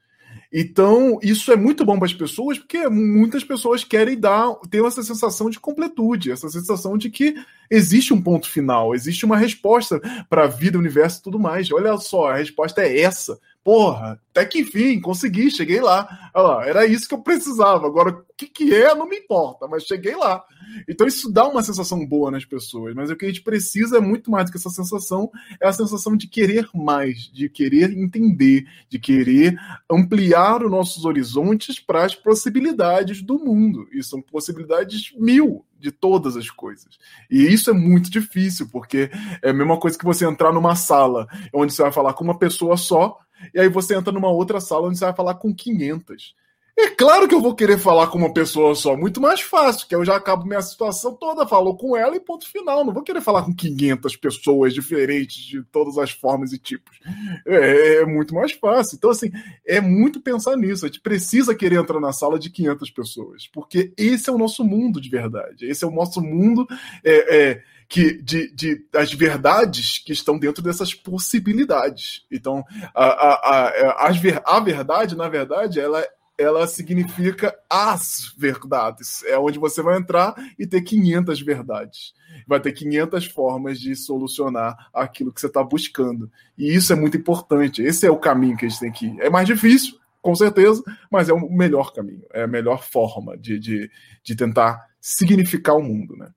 Então, isso é muito bom para as pessoas, porque muitas pessoas querem dar, ter essa sensação de completude, essa sensação de que existe um ponto final, existe uma resposta para a vida, universo e tudo mais. Olha só, a resposta é essa. Porra, até que enfim, consegui, cheguei lá. Lá, era isso que eu precisava. Agora, o que, que é, não me importa, mas cheguei lá. Então, isso dá uma sensação boa nas pessoas, mas o que a gente precisa é muito mais do que essa sensação, é a sensação de querer mais, de querer entender, de querer ampliar os nossos horizontes para as possibilidades do mundo. E são possibilidades mil de todas as coisas. E isso é muito difícil, porque é a mesma coisa que você entrar numa sala onde você vai falar com uma pessoa só e aí você entra numa outra sala onde você vai falar com 500. É claro que eu vou querer falar com uma pessoa só, muito mais fácil, que eu já acabo minha situação toda, falou com ela e ponto final. Não vou querer falar com 500 pessoas diferentes de todas as formas e tipos. É, é, muito mais fácil. Então, assim, é muito pensar nisso. A gente precisa querer entrar na sala de 500 pessoas, porque esse é o nosso mundo de verdade. Esse é o nosso mundo. É, é, que de, de as verdades que estão dentro dessas possibilidades. Então, a, a, a, a, a verdade, na verdade, ela ela significa as verdades. É onde você vai entrar e ter 500 verdades. Vai ter 500 formas de solucionar aquilo que você está buscando. E isso é muito importante. Esse é o caminho que a gente tem que ir. É mais difícil, com certeza, mas é o melhor caminho. É a melhor forma de, de, de tentar significar o mundo, né?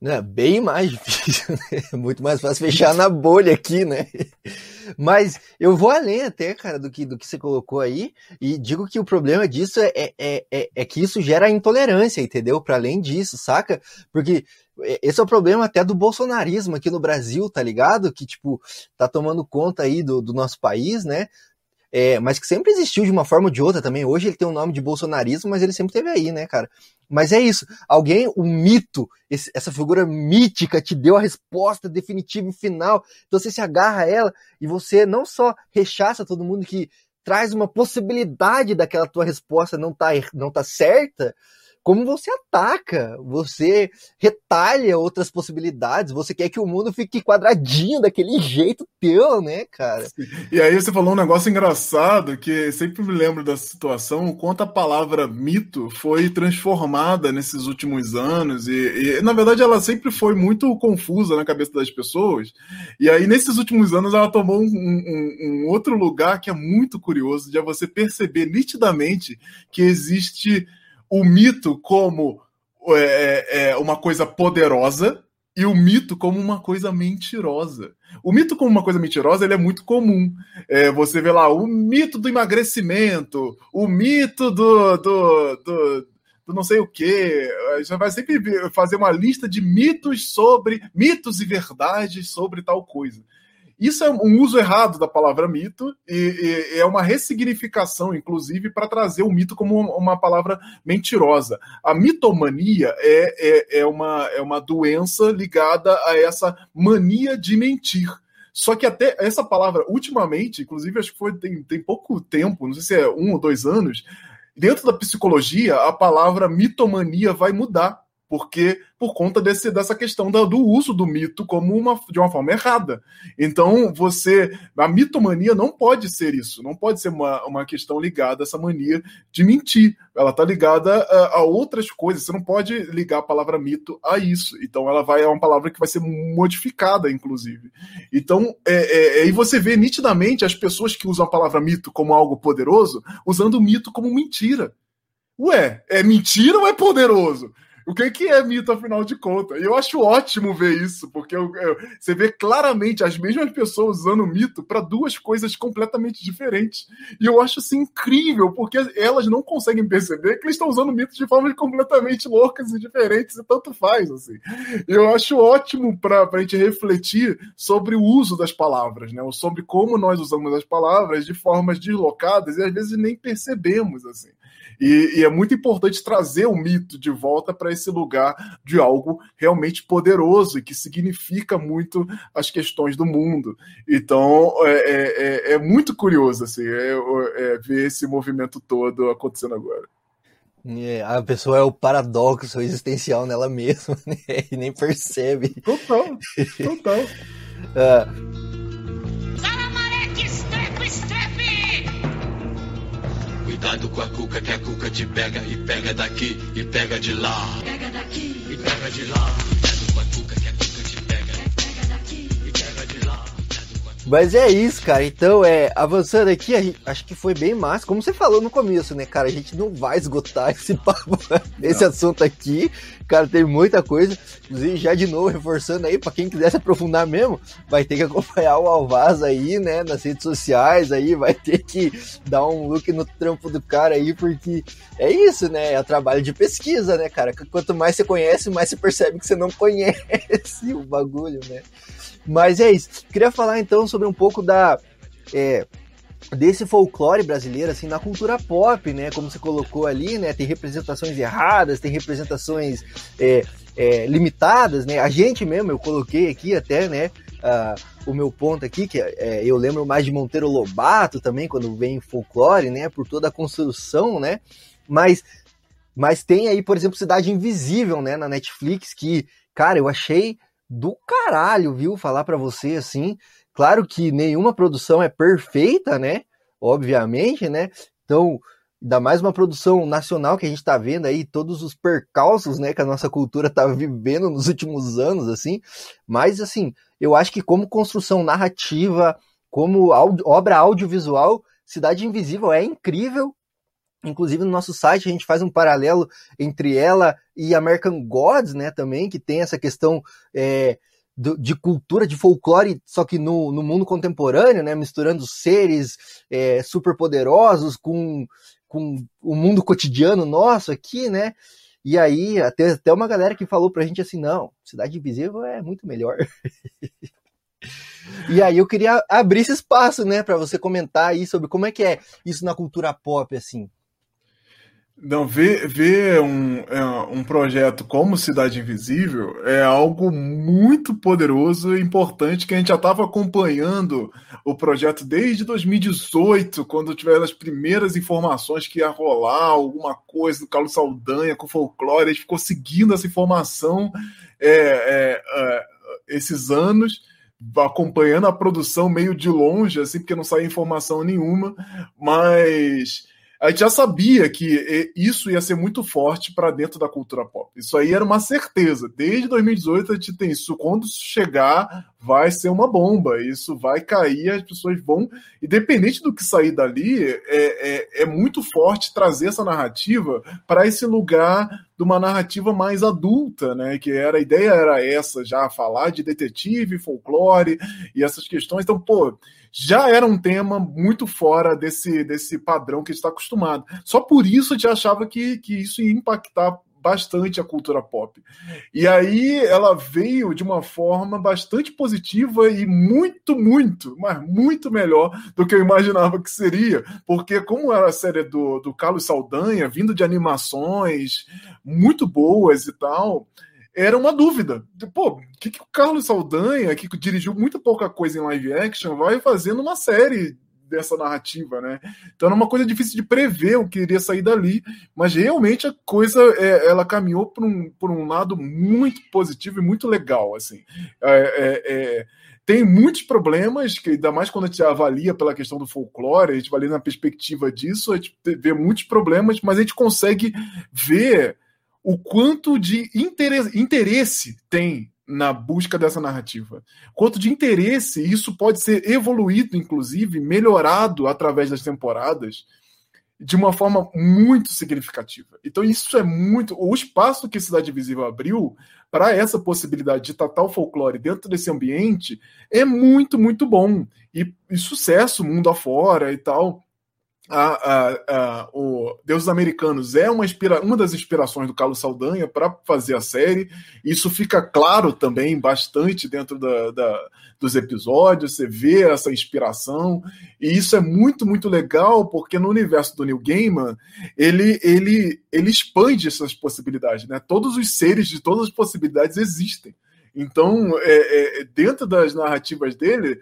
É bem mais difícil, né? Muito mais fácil fechar na bolha aqui, né? Mas eu vou além até, cara, do que, do que você colocou aí, e digo que o problema disso é, é, é, é que isso gera intolerância, entendeu? Para além disso, saca? Porque esse é o problema até do bolsonarismo aqui no Brasil, tá ligado? Que, tipo, tá tomando conta aí do, do nosso país, né? É, mas que sempre existiu de uma forma ou de outra também. Hoje ele tem o nome de bolsonarismo, mas ele sempre teve aí, né, cara? Mas é isso. Alguém, o mito, esse, essa figura mítica te deu a resposta definitiva e final. Então você se agarra a ela e você não só rechaça todo mundo que traz uma possibilidade daquela tua resposta não tá, não tá certa, como você ataca, você retalha outras possibilidades, você quer que o mundo fique quadradinho daquele jeito teu, né, cara? E aí você falou um negócio engraçado que sempre me lembro da situação, quanto a palavra mito foi transformada nesses últimos anos e, e, na verdade ela sempre foi muito confusa na cabeça das pessoas. E aí nesses últimos anos ela tomou um, um, um outro lugar que é muito curioso, de você perceber nitidamente que existe o mito como é, é, é, uma coisa poderosa e o mito como uma coisa mentirosa. O mito como uma coisa mentirosa ele é muito comum. É, você vê lá o mito do emagrecimento, o mito do, do, do, do não sei o que. Já vai sempre fazer uma lista de mitos sobre mitos e verdades sobre tal coisa. Isso é um uso errado da palavra mito e, e é uma ressignificação, inclusive, para trazer o mito como uma palavra mentirosa. A mitomania é, é, é, uma, é uma doença ligada a essa mania de mentir. Só que até essa palavra, ultimamente, inclusive, acho que foi tem, tem pouco tempo, não sei se é um ou dois anos, dentro da psicologia, a palavra mitomania vai mudar porque por conta desse, dessa questão do, do uso do mito como uma, de uma forma errada. Então, você. A mitomania não pode ser isso, não pode ser uma, uma questão ligada a essa mania de mentir. Ela está ligada a, a, outras coisas. Você não pode ligar a palavra mito a isso. Então, ela vai é uma palavra que vai ser modificada, inclusive. Então, é, é, é, e você vê nitidamente as pessoas que usam a palavra mito como algo poderoso, usando o mito como mentira. Ué, é mentira ou é poderoso? O que, que é mito, afinal de contas? E eu acho ótimo ver isso, porque eu, eu, você vê claramente as mesmas pessoas usando mito para duas coisas completamente diferentes. E eu acho isso incrível, porque elas não conseguem perceber que eles estão usando mito de formas completamente loucas e diferentes, e tanto faz. Assim. Eu acho ótimo para a gente refletir sobre o uso das palavras, né? sobre como nós usamos as palavras de formas deslocadas e às vezes nem percebemos. assim. E, e é muito importante trazer o mito de volta para esse lugar de algo realmente poderoso e que significa muito as questões do mundo. Então é, é, é, é muito curioso assim, é, é, ver esse movimento todo acontecendo agora. É, a pessoa é o paradoxo existencial nela mesma, né? E nem percebe. Total, total. uh, Cuidado com a cuca, que a cuca te pega e pega daqui e pega de lá. Pega daqui e pega de lá. Mas é isso, cara. Então, é, avançando aqui, gente, acho que foi bem massa. Como você falou no começo, né, cara? A gente não vai esgotar esse papo, esse assunto aqui. Cara, tem muita coisa. Inclusive, já de novo, reforçando aí, para quem quiser se aprofundar mesmo, vai ter que acompanhar o Alvaz aí, né, nas redes sociais aí, vai ter que dar um look no trampo do cara aí, porque é isso, né? É trabalho de pesquisa, né, cara? Quanto mais você conhece, mais você percebe que você não conhece o bagulho, né? Mas é isso. Queria falar então sobre um pouco da. É, desse folclore brasileiro, assim, na cultura pop, né? Como você colocou ali, né? Tem representações erradas, tem representações é, é, limitadas, né? A gente mesmo, eu coloquei aqui até, né? Uh, o meu ponto aqui, que é, eu lembro mais de Monteiro Lobato também, quando vem folclore, né? Por toda a construção, né? Mas, mas tem aí, por exemplo, Cidade Invisível, né? Na Netflix, que, cara, eu achei do caralho, viu? Falar para você assim. Claro que nenhuma produção é perfeita, né? Obviamente, né? Então, Ainda mais uma produção nacional que a gente está vendo aí, todos os percalços, né, que a nossa cultura está vivendo nos últimos anos, assim. Mas, assim, eu acho que como construção narrativa, como obra audiovisual, Cidade Invisível é incrível. Inclusive no nosso site a gente faz um paralelo entre ela e American Gods, né, também, que tem essa questão é, de cultura, de folclore, só que no, no mundo contemporâneo, né, misturando seres é, superpoderosos com, com o mundo cotidiano nosso aqui, né? E aí, até, até uma galera que falou pra gente assim, não, Cidade Invisível é muito melhor. e aí eu queria abrir esse espaço, né, para você comentar aí sobre como é que é isso na cultura pop, assim. Não, ver, ver um, é, um projeto como Cidade Invisível é algo muito poderoso e importante que a gente já estava acompanhando o projeto desde 2018, quando tiveram as primeiras informações que ia rolar alguma coisa do Carlos Saldanha com folclore, a gente ficou seguindo essa informação é, é, é esses anos acompanhando a produção meio de longe, assim, porque não saía informação nenhuma, mas a gente já sabia que isso ia ser muito forte para dentro da cultura pop. Isso aí era uma certeza. Desde 2018 a gente tem isso. Quando chegar, vai ser uma bomba. Isso vai cair, as pessoas vão. Independente do que sair dali, é, é, é muito forte trazer essa narrativa para esse lugar de uma narrativa mais adulta, né? Que era a ideia era essa, já falar de detetive, folclore e essas questões. Então, pô já era um tema muito fora desse, desse padrão que está acostumado. Só por isso a gente achava que, que isso ia impactar bastante a cultura pop. E aí ela veio de uma forma bastante positiva e muito, muito, mas muito melhor do que eu imaginava que seria. Porque, como era a série do, do Carlos Saldanha, vindo de animações muito boas e tal, era uma dúvida. Pô, o que, que o Carlos Saldanha, que dirigiu muito pouca coisa em live action, vai fazer numa série dessa narrativa, né? Então era uma coisa difícil de prever o que iria sair dali, mas realmente a coisa é, ela caminhou por um, por um lado muito positivo e muito legal, assim. É, é, é, tem muitos problemas, que ainda mais quando a gente avalia pela questão do folclore, a gente avalia na perspectiva disso, a gente vê muitos problemas, mas a gente consegue ver o quanto de interesse, interesse tem na busca dessa narrativa. Quanto de interesse isso pode ser evoluído, inclusive, melhorado através das temporadas de uma forma muito significativa. Então, isso é muito. O espaço que Cidade Visível abriu para essa possibilidade de tratar o folclore dentro desse ambiente é muito, muito bom. E, e sucesso mundo afora e tal a, a, a, o Deuses Americanos é uma, inspira, uma das inspirações do Carlos Saldanha para fazer a série. Isso fica claro também bastante dentro da, da, dos episódios. Você vê essa inspiração e isso é muito muito legal porque no universo do Neil Gaiman ele ele ele expande essas possibilidades, né? Todos os seres de todas as possibilidades existem. Então, é, é, dentro das narrativas dele,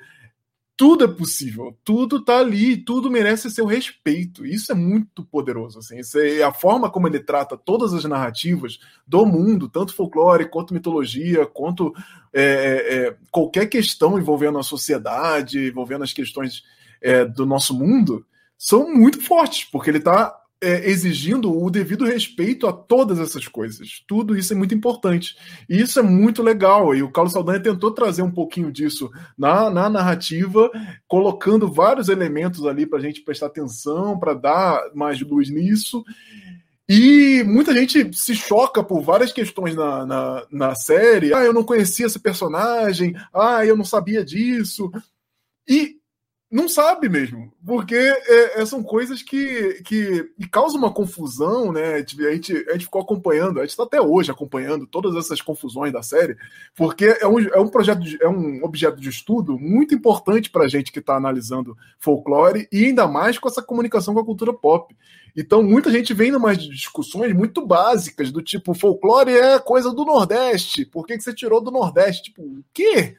tudo é possível, tudo tá ali, tudo merece seu respeito. Isso é muito poderoso, assim. Isso é a forma como ele trata todas as narrativas do mundo, tanto folclore quanto mitologia, quanto é, é, é qualquer questão envolvendo a sociedade, envolvendo as questões é, do nosso mundo, são muito fortes, porque ele está é, exigindo o devido respeito a todas essas coisas. Tudo isso é muito importante. E isso é muito legal. E o Carlos Saldanha tentou trazer um pouquinho disso na, na narrativa, colocando vários elementos ali para a gente prestar atenção, para dar mais luz nisso. E muita gente se choca por várias questões na, na, na série. Ah, eu não conhecia esse personagem. Ah, eu não sabia disso. E não sabe mesmo, porque é, é, são coisas que, que, causam uma confusão, né? A gente, a gente ficou acompanhando, a gente está até hoje acompanhando todas essas confusões da série, porque é um, é um projeto, de, é um objeto de estudo muito importante para a gente que está analisando folclore e ainda mais com essa comunicação com a cultura pop. Então, muita gente vem numas discussões muito básicas, do tipo, folclore é coisa do Nordeste, por que, que você tirou do Nordeste? Tipo, o quê?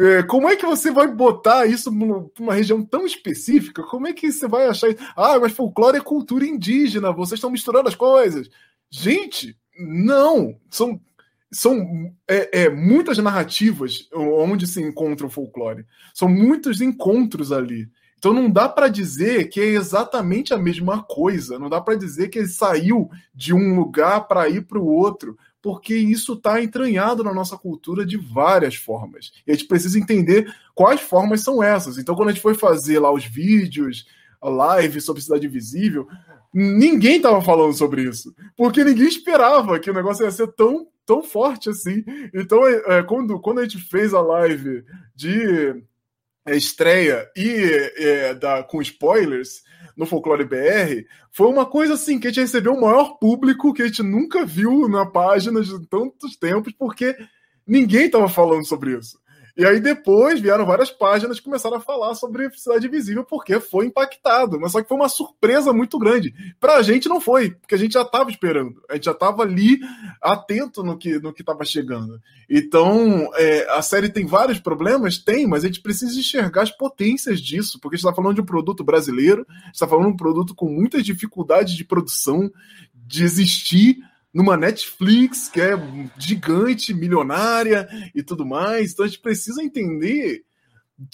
É, como é que você vai botar isso numa região tão específica? Como é que você vai achar isso? Ah, mas folclore é cultura indígena, vocês estão misturando as coisas. Gente, não! São, são é, é, muitas narrativas onde se encontra o folclore. São muitos encontros ali. Então não dá para dizer que é exatamente a mesma coisa, não dá para dizer que ele saiu de um lugar para ir para o outro, porque isso está entranhado na nossa cultura de várias formas. E a gente precisa entender quais formas são essas. Então, quando a gente foi fazer lá os vídeos, a live sobre Cidade Invisível, ninguém estava falando sobre isso, porque ninguém esperava que o negócio ia ser tão, tão forte assim. Então, é, quando, quando a gente fez a live de estreia e é, da, com spoilers no Folclore BR, foi uma coisa assim que a gente recebeu o maior público que a gente nunca viu na página de tantos tempos, porque ninguém estava falando sobre isso. E aí depois vieram várias páginas que começaram a falar sobre Cidade Invisível porque foi impactado. Mas só que foi uma surpresa muito grande. Pra gente não foi, porque a gente já estava esperando. A gente já estava ali atento no que no que estava chegando. Então, é, a série tem vários problemas? Tem, mas a gente precisa enxergar as potências disso, porque a gente está falando de um produto brasileiro, está falando de um produto com muitas dificuldades de produção, de existir numa Netflix que é gigante, milionária e tudo mais. Então a gente precisa entender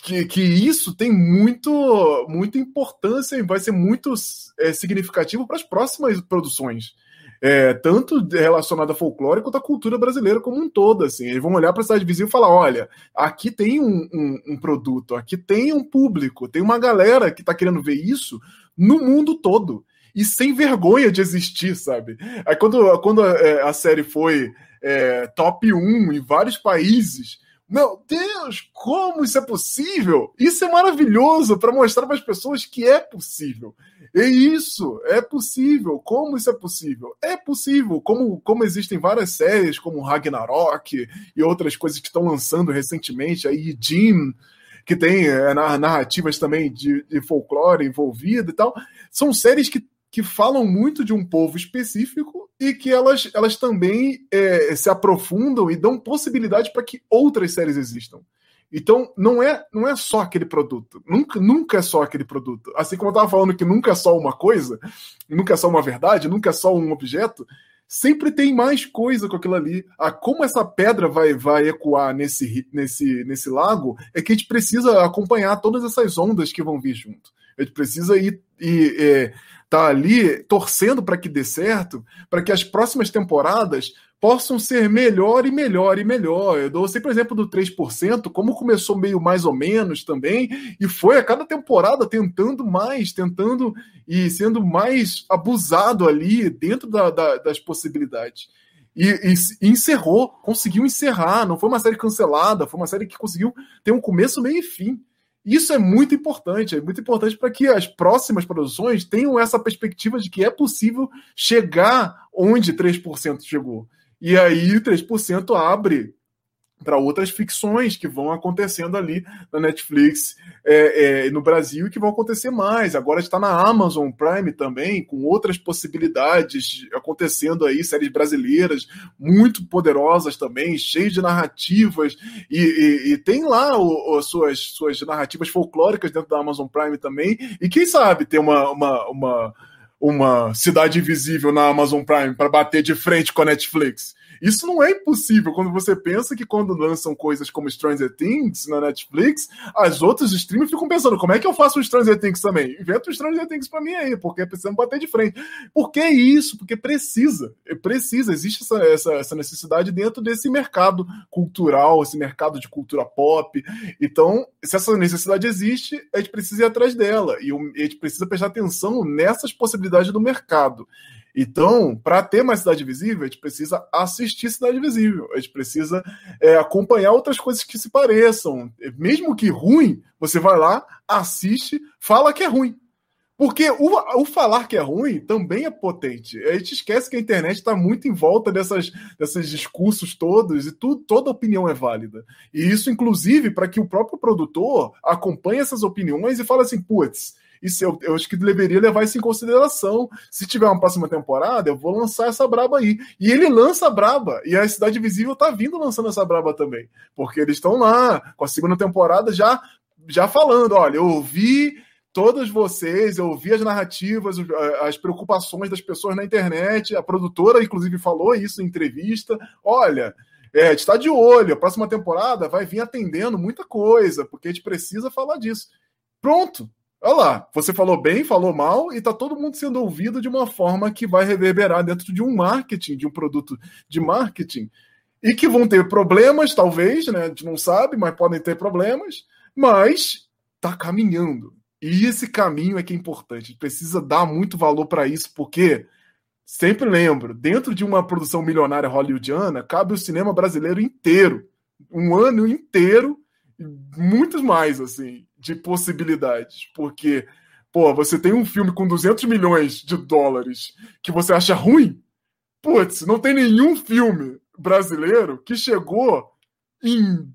que, que isso tem muito, muita importância e vai ser muito é, significativo para as próximas produções. É, tanto relacionada a folclore quanto à cultura brasileira como um todo. Assim. Eles vão olhar para a cidade vizinha e falar: olha, aqui tem um, um, um, produto, aqui tem um público, tem uma galera que está querendo ver isso no mundo todo e sem vergonha de existir, sabe? Aí quando, quando a, é, a série foi é, top 1 em vários países, meu Deus, como isso é possível? Isso é maravilhoso para mostrar para as pessoas que é possível. É isso, é possível. Como isso é possível? É possível. Como, como existem várias séries, como Ragnarok e outras coisas que estão lançando recentemente, aí Jim, que tem é, narrativas também de, de folclore envolvida e tal. São séries que que falam muito de um povo específico e que elas, elas também é, se aprofundam e dão possibilidade para que outras séries existam. Então, não é, não é só aquele produto. Nunca, nunca é só aquele produto. Assim como eu estava falando que nunca é só uma coisa, nunca é só uma verdade, nunca é só um objeto, sempre tem mais coisa com aquilo ali. Ah, como essa pedra vai, vai ecoar nesse, nesse, nesse lago, é que a gente precisa acompanhar todas essas ondas que vão vir junto. A gente precisa ir, ir é, tá ali torcendo para que dê certo, para que as próximas temporadas possam ser melhor e melhor e melhor. Eu dou sempre o exemplo do 3%, como começou meio mais ou menos também, e foi a cada temporada tentando mais, tentando e sendo mais abusado ali dentro da, da, das possibilidades. E, e, e, encerrou, conseguiu encerrar, não foi uma série cancelada, foi uma série que conseguiu ter um começo, meio e fim. Isso é muito importante, é muito importante para que as próximas produções tenham essa perspectiva de que é possível chegar onde 3% chegou. E aí 3% abre para outras ficções que vão acontecendo ali na Netflix é, é, no Brasil e que vão acontecer mais. Agora está na Amazon Prime também, com outras possibilidades acontecendo aí, séries brasileiras muito poderosas também, cheias de narrativas, e, e, e tem lá o, o, suas, suas narrativas folclóricas dentro da Amazon Prime também, e quem sabe ter uma, uma, uma uma cidade invisível na Amazon Prime para bater de frente com a Netflix. Isso não é impossível quando você pensa que quando lançam coisas como Stranger Things na Netflix, as outras streamers ficam pensando, como é que eu faço o Stranger Things também? Inventa o Stranger Things para mim aí, porque precisamos bater de frente. Por que isso? Porque precisa, precisa, existe essa, essa, essa necessidade dentro desse mercado cultural, esse mercado de cultura pop. Então, se essa necessidade existe, a gente precisa ir atrás dela e a gente precisa prestar atenção nessas possibilidades do mercado. Então, para ter mais Cidade Visível, a gente precisa assistir Cidade Visível, a gente precisa é, acompanhar outras coisas que se pareçam. Mesmo que ruim, você vai lá, assiste, fala que é ruim. Porque o, o, falar que é ruim também é potente. A gente esquece que a internet está muito em volta dessas, desses discursos todos e tu, toda opinião é válida. E isso, inclusive, para que o próprio produtor acompanhe essas opiniões e fale assim: putz, isso eu, eu acho que deveria levar isso em consideração. Se tiver uma próxima temporada, eu vou lançar essa braba aí. E ele lança a braba. E a Cidade Visível tá vindo lançando essa braba também. Porque eles estão lá, com a segunda temporada, já, já falando: olha, eu ouvi todos vocês, eu ouvi as narrativas, as preocupações das pessoas na internet. A produtora, inclusive, falou isso em entrevista. Olha. É, a gente está de olho, a próxima temporada vai vir atendendo muita coisa, porque a gente precisa falar disso. Pronto, Olha lá, você falou bem, falou mal, e tá todo mundo sendo ouvido de uma forma que vai reverberar dentro de um marketing, de um produto de marketing. E que vão ter problemas, talvez, né? A gente não sabe, mas podem ter problemas, mas tá caminhando. E esse caminho é que é importante. A gente precisa dar muito valor para isso, porque sempre lembro, dentro de uma produção milionária hollywoodiana, cabe o cinema brasileiro inteiro, um ano inteiro, muitos mais assim, de possibilidades, porque pô, você tem um filme com 200 milhões de dólares que você acha ruim? Putz, não tem nenhum filme brasileiro que chegou em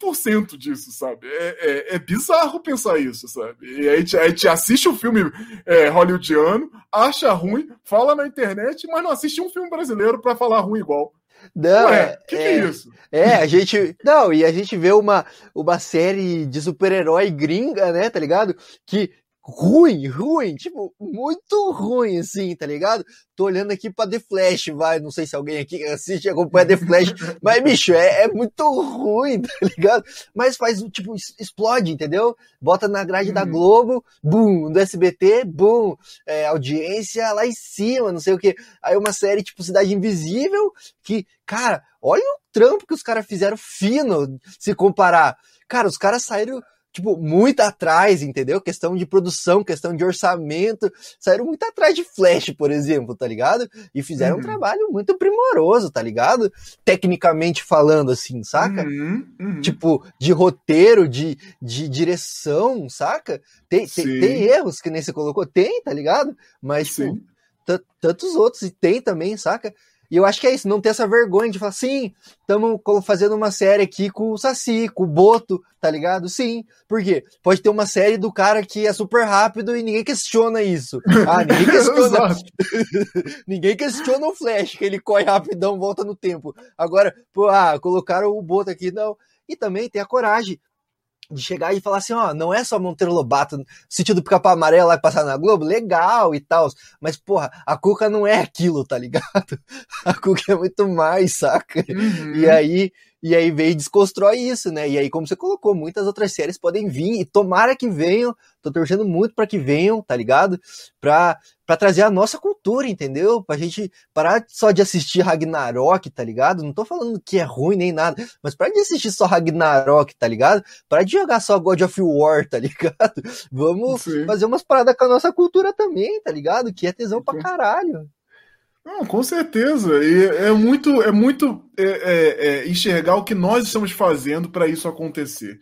1% disso, sabe? É, é, é, bizarro pensar isso, sabe? E a gente, a gente assiste um filme é, hollywoodiano, acha ruim, fala na internet, mas não assiste um filme brasileiro para falar ruim igual. Não, Ué, que, é, que é isso? É, a gente. Não, e a gente vê uma, uma série de super-herói gringa, né, tá ligado? Que ruim, ruim, tipo, muito ruim, assim, tá ligado? Tô olhando aqui pra The Flash, vai, não sei se alguém aqui assiste e acompanha The Flash, mas, bicho, é, é, muito ruim, tá ligado? Mas faz, tipo, explode, entendeu? Bota na grade uhum. da Globo, boom, do SBT, boom, é, audiência lá em cima, não sei o que. Aí uma série, tipo, Cidade Invisível, que, cara, olha o trampo que os caras fizeram fino, se comparar. Cara, os caras saíram tipo, muito atrás, entendeu? Questão de produção, questão de orçamento, saíram muito atrás de Flash, por exemplo, tá ligado? E fizeram uhum. um trabalho muito primoroso, tá ligado? Tecnicamente falando, assim, saca? Uhum. Uhum. Tipo, de roteiro, de, de direção, saca? Tem, tem, tem, erros que nem você colocou, tem, tá ligado? Mas, tipo, tantos outros, e tem também, saca? E eu acho que é isso, não ter essa vergonha de falar, sim, estamos fazendo uma série aqui com o Saci, com o Boto, tá ligado? Sim. Por quê? Pode ter uma série do cara que é super rápido e ninguém questiona isso. Ah, ninguém questiona. ninguém questiona o Flash, que ele corre rapidão, volta no tempo. Agora, pô, ah, colocaram o Boto aqui, não. E também tem a coragem de chegar e falar assim, ó, não é só Monteiro Lobato, sentido pica-pau amarelo lá passar na Globo, legal e tal, mas porra, a Cuca não é aquilo, tá ligado? A Cuca é muito mais, saca? Uhum. E aí, e aí veio e desconstrói isso, né? E aí, como você colocou, muitas outras séries podem vir e tomara que venham. Tô torcendo muito para que venham, tá ligado? Pra, pra trazer a nossa cultura, entendeu? Pra gente parar só de assistir Ragnarok, tá ligado? Não tô falando que é ruim nem nada, mas para de assistir só Ragnarok, tá ligado? Para de jogar só God of War, tá ligado? Vamos Sim. fazer umas paradas com a nossa cultura também, tá ligado? Que é tesão Sim. pra caralho. Não, com certeza. E é muito, é muito é, é, é enxergar o que nós estamos fazendo para isso acontecer.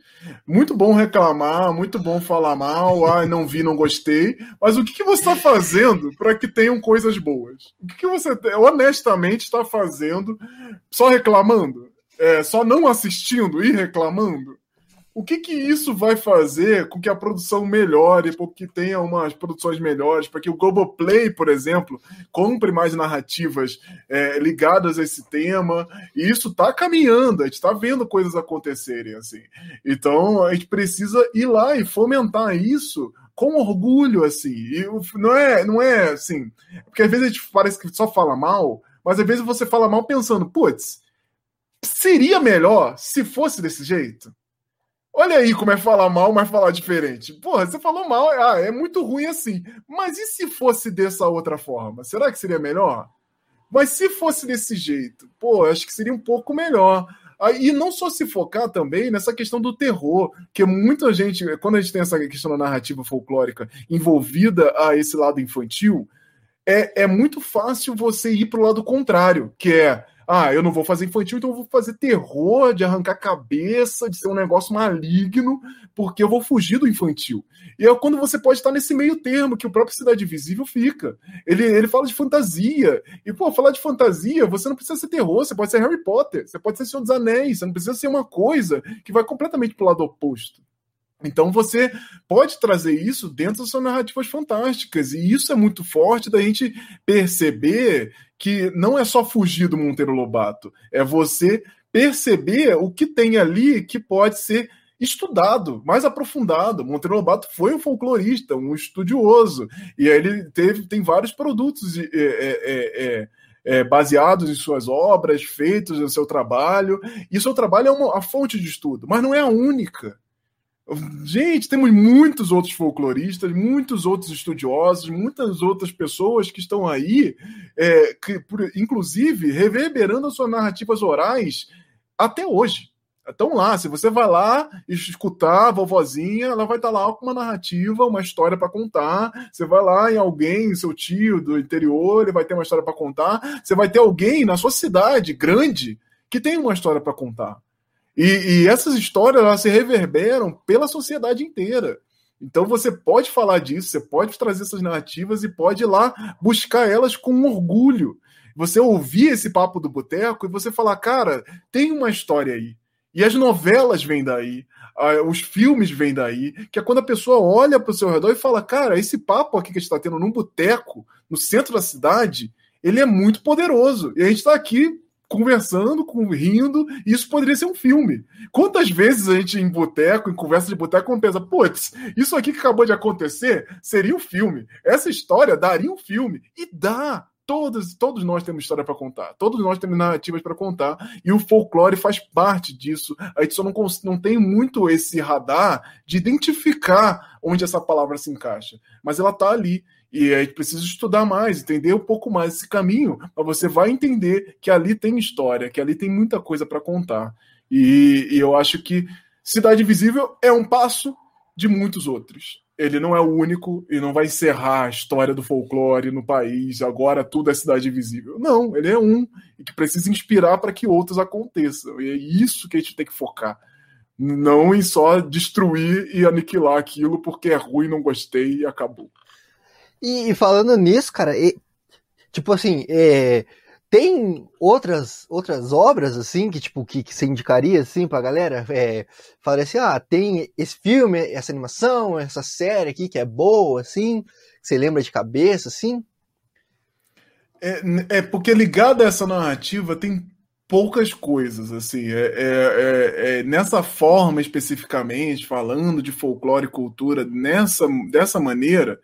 Muito bom reclamar, muito bom falar mal, ah, não vi, não gostei. Mas o que, que você está fazendo para que tenham coisas boas? O que, que você honestamente está fazendo só reclamando? É, só não assistindo e reclamando? O que, que isso vai fazer com que a produção melhore, para que tenha umas produções melhores, para que o Globoplay, por exemplo, compre mais narrativas é, ligadas a esse tema? E isso está caminhando, a gente está vendo coisas acontecerem assim. Então a gente precisa ir lá e fomentar isso com orgulho, assim. E não é, não é assim, porque às vezes a gente parece que só fala mal, mas às vezes você fala mal pensando, putz, seria melhor se fosse desse jeito? Olha aí como é falar mal, mas falar diferente. Porra, você falou mal, ah, é muito ruim assim. Mas e se fosse dessa outra forma? Será que seria melhor? Mas se fosse desse jeito, pô, acho que seria um pouco melhor. E não só se focar também nessa questão do terror, que muita gente, quando a gente tem essa questão da narrativa folclórica envolvida a esse lado infantil, é, é muito fácil você ir para o lado contrário, que é ah, eu não vou fazer infantil, então eu vou fazer terror, de arrancar cabeça, de ser um negócio maligno, porque eu vou fugir do infantil. E é quando você pode estar nesse meio termo que o próprio Cidade Visível fica. Ele, ele fala de fantasia. E, pô, falar de fantasia, você não precisa ser terror, você pode ser Harry Potter, você pode ser Senhor dos Anéis, você não precisa ser uma coisa que vai completamente pro lado oposto. Então você pode trazer isso dentro das suas narrativas fantásticas. E isso é muito forte da gente perceber que não é só fugir do Monteiro Lobato, é você perceber o que tem ali que pode ser estudado, mais aprofundado. Monteiro Lobato foi um folclorista, um estudioso, e ele teve, tem vários produtos é, é, é, é, baseados em suas obras, feitos no seu trabalho, e seu trabalho é uma, a fonte de estudo, mas não é a única. Gente, temos muitos outros folcloristas, muitos outros estudiosos, muitas outras pessoas que estão aí, é, que, por, inclusive, reverberando as suas narrativas orais até hoje. Estão lá, se você vai lá escutar a vovozinha, ela vai estar lá com uma narrativa, uma história para contar. Você vai lá em alguém, seu tio do interior, ele vai ter uma história para contar. Você vai ter alguém na sua cidade grande que tem uma história para contar. E, e, essas histórias elas se reverberam pela sociedade inteira. Então você pode falar disso, você pode trazer essas narrativas e pode ir lá buscar elas com orgulho. Você ouvir esse papo do boteco e você falar, cara, tem uma história aí. E as novelas vêm daí, os filmes vêm daí, que é quando a pessoa olha para o seu redor e fala, cara, esse papo aqui que a gente está tendo num boteco, no centro da cidade, ele é muito poderoso. E a gente está aqui conversando, com, rindo, e isso poderia ser um filme. Quantas vezes a gente em boteco, em conversa de boteco, pensa, putz, isso aqui que acabou de acontecer seria um filme. Essa história daria um filme. E dá. Todos, todos nós temos história para contar, todos nós temos narrativas para contar, e o folclore faz parte disso. A gente só não, não tem muito esse radar de identificar onde essa palavra se encaixa, mas ela está ali. E a gente precisa estudar mais, entender um pouco mais esse caminho, mas você vai entender que ali tem história, que ali tem muita coisa para contar. E, e eu acho que Cidade Invisível é um passo de muitos outros. Ele não é o único e não vai encerrar a história do folclore no país, agora tudo é Cidade Invisível. Não, ele é um e que precisa inspirar para que outros aconteçam. E é isso que a gente tem que focar. Não em só destruir e aniquilar aquilo porque é ruim, não gostei e acabou. E, e falando nisso, cara, e, tipo assim, é, tem outras outras obras assim que tipo que, que você indicaria assim pra galera? É, assim, ah, tem esse filme, essa animação, essa série aqui que é boa, assim, que você lembra de cabeça, assim? É, é porque ligado a essa narrativa tem poucas coisas, assim, é, é, é, é, nessa forma especificamente, falando de folclore e cultura nessa, dessa maneira,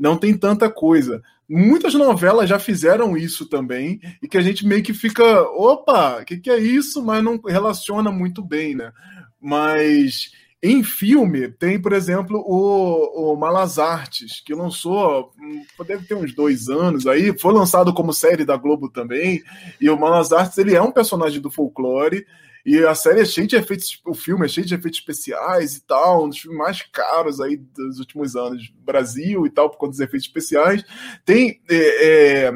não tem tanta coisa. Muitas novelas já fizeram isso também, e que a gente meio que fica, opa, o que, que é isso? Mas não relaciona muito bem, né? Mas em filme, tem, por exemplo, o, o Malas Artes, que lançou, hum, deve ter uns dois anos aí, foi lançado como série da Globo também, e o Malas Artes, ele é um personagem do folclore, e a série é cheia de efeitos, o filme é cheio de efeitos especiais e tal, um dos filmes mais caros aí dos últimos anos Brasil e tal, por conta dos efeitos especiais. Tem. É, é,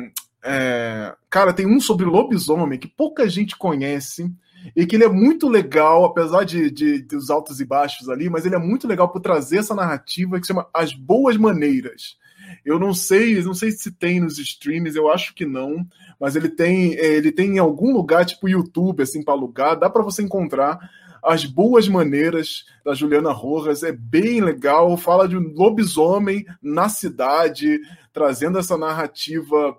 é, cara, tem um sobre lobisomem que pouca gente conhece e que ele é muito legal, apesar de, de, dos altos e baixos ali, mas ele é muito legal por trazer essa narrativa que se chama As Boas Maneiras. Eu não sei, não sei se tem nos streams, eu acho que não, mas ele tem, é, ele tem em algum lugar, tipo YouTube, assim, para alugar, dá para você encontrar as boas maneiras da Juliana Rojas, é bem legal, fala de um lobisomem na cidade, trazendo essa narrativa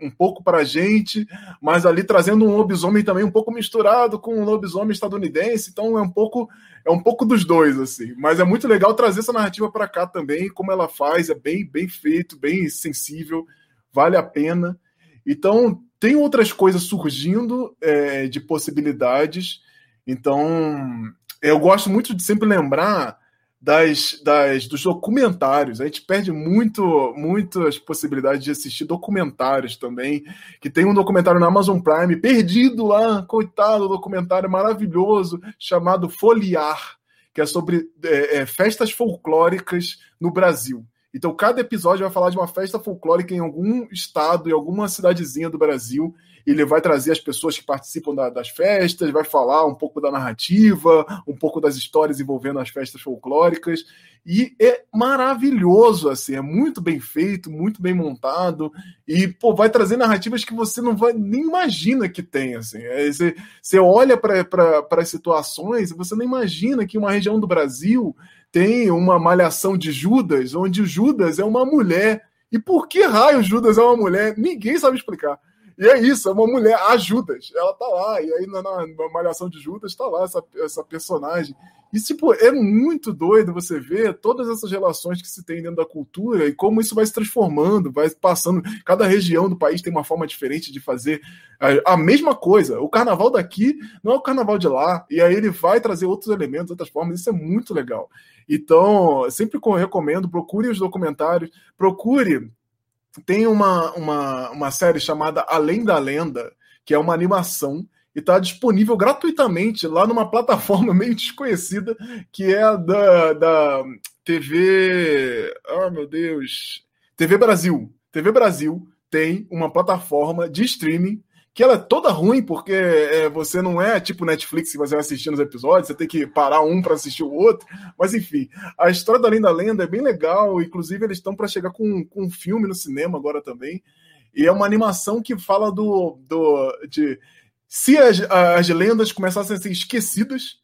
um pouco para a gente, mas ali trazendo um lobisomem também um pouco misturado com um lobisomem estadunidense, então é um pouco é um pouco dos dois assim. Mas é muito legal trazer essa narrativa para cá também, como ela faz, é bem bem feito, bem sensível, vale a pena. Então tem outras coisas surgindo é, de possibilidades. Então eu gosto muito de sempre lembrar das, das, dos documentários. A gente perde muito, muitas possibilidades de assistir documentários também. Que tem um documentário na Amazon Prime, perdido lá, coitado, documentário maravilhoso, chamado Foliar, que é sobre é, é, festas folclóricas no Brasil. Então, cada episódio vai falar de uma festa folclórica em algum estado, em alguma cidadezinha do Brasil ele vai trazer as pessoas que participam da, das festas, vai falar um pouco da narrativa, um pouco das histórias envolvendo as festas folclóricas. E é maravilhoso, assim, é muito bem feito, muito bem montado, e pô, vai trazer narrativas que você não vai nem imagina que tem. Assim. É, você, você olha para as situações você não imagina que uma região do Brasil tem uma malhação de Judas, onde Judas é uma mulher. E por que raio Judas é uma mulher? Ninguém sabe explicar. E é isso, é uma mulher, a Judas, ela tá lá, e aí na, na Malhação de Judas tá lá essa, essa personagem E, tipo, é muito doido você ver todas essas relações que se tem dentro da cultura e como isso vai se transformando, vai passando. Cada região do país tem uma forma diferente de fazer a, a mesma coisa. O carnaval daqui não é o carnaval de lá, e aí ele vai trazer outros elementos, outras formas. Isso é muito legal. Então, sempre recomendo, procure os documentários, procure. Tem uma, uma, uma série chamada Além da Lenda, que é uma animação e está disponível gratuitamente lá numa plataforma meio desconhecida, que é da, da TV. Oh, meu Deus! TV Brasil. TV Brasil tem uma plataforma de streaming que ela é toda ruim, porque é, você não é tipo Netflix que você vai assistir nos episódios, você tem que parar um para assistir o outro. Mas enfim, a história da Linda Lenda é bem legal, inclusive eles estão para chegar com, com um filme no cinema agora também. E é uma animação que fala do, do de se as, as lendas começassem a ser esquecidas,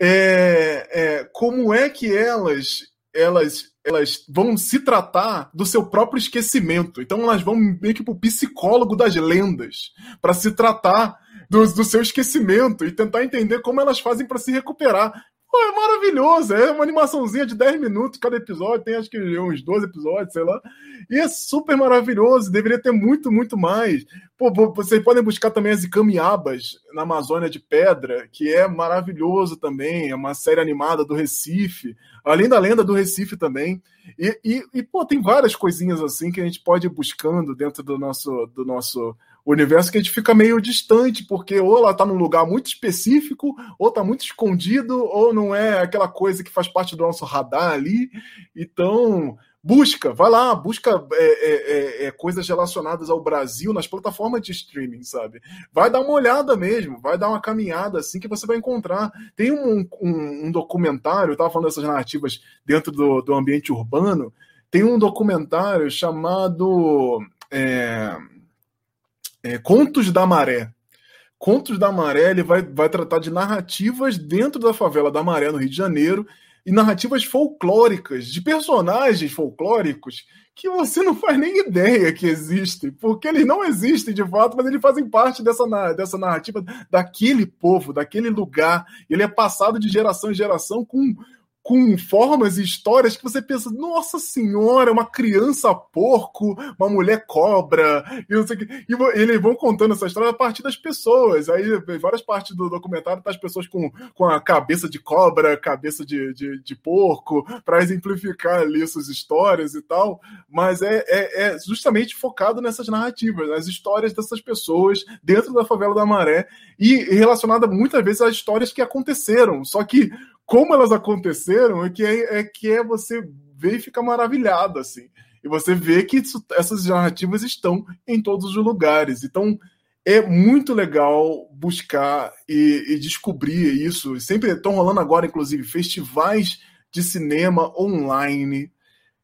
é, é, como é que elas elas elas vão se tratar do seu próprio esquecimento. Então elas vão meio que pro psicólogo das lendas para se tratar do, do, seu esquecimento e tentar entender como elas fazem para se recuperar. Pô, é maravilhoso, é uma animaçãozinha de 10 minutos cada episódio, tem acho que uns 12 episódios, sei lá. E é super maravilhoso, deveria ter muito, muito mais. Pô, vocês podem buscar também as Icamiabas na Amazônia de Pedra, que é maravilhoso também, é uma série animada do Recife, além da lenda do Recife também. E, e, e pô, tem várias coisinhas assim que a gente pode ir buscando dentro do nosso, do nosso universo que a gente fica meio distante, porque ou ela está num lugar muito específico, ou está muito escondido, ou não é aquela coisa que faz parte do nosso radar ali. Então, busca, vai lá, busca é, é, é, é, coisas relacionadas ao Brasil nas plataformas de streaming, sabe? Vai dar uma olhada mesmo, vai dar uma caminhada assim que você vai encontrar. Tem um, um, um documentário, eu estava falando dessas narrativas dentro do, do ambiente urbano, tem um documentário chamado. É, é, Contos da Maré. Contos da Maré ele vai, vai tratar de narrativas dentro da favela da Maré, no Rio de Janeiro, e narrativas folclóricas, de personagens folclóricos que você não faz nem ideia que existem, porque eles não existem de fato, mas eles fazem parte dessa, dessa narrativa daquele povo, daquele lugar. Ele é passado de geração em geração com com formas e histórias que você pensa, nossa senhora, uma criança porco, uma mulher cobra, e não sei o que. E eles vão contando essa história a partir das pessoas. Aí, várias partes do documentário tá as pessoas com, com a cabeça de cobra, cabeça de, de, de porco, para exemplificar ali suas histórias e tal. Mas é, é, é justamente focado nessas narrativas, nas histórias dessas pessoas dentro da favela da Maré e relacionada muitas vezes a histórias que aconteceram. Só que como elas aconteceram é que é, é que é você ver e ficar maravilhado assim. E você vê que isso, essas narrativas estão em todos os lugares. Então é muito legal buscar e, e descobrir isso. Sempre estão rolando agora, inclusive, festivais de cinema online.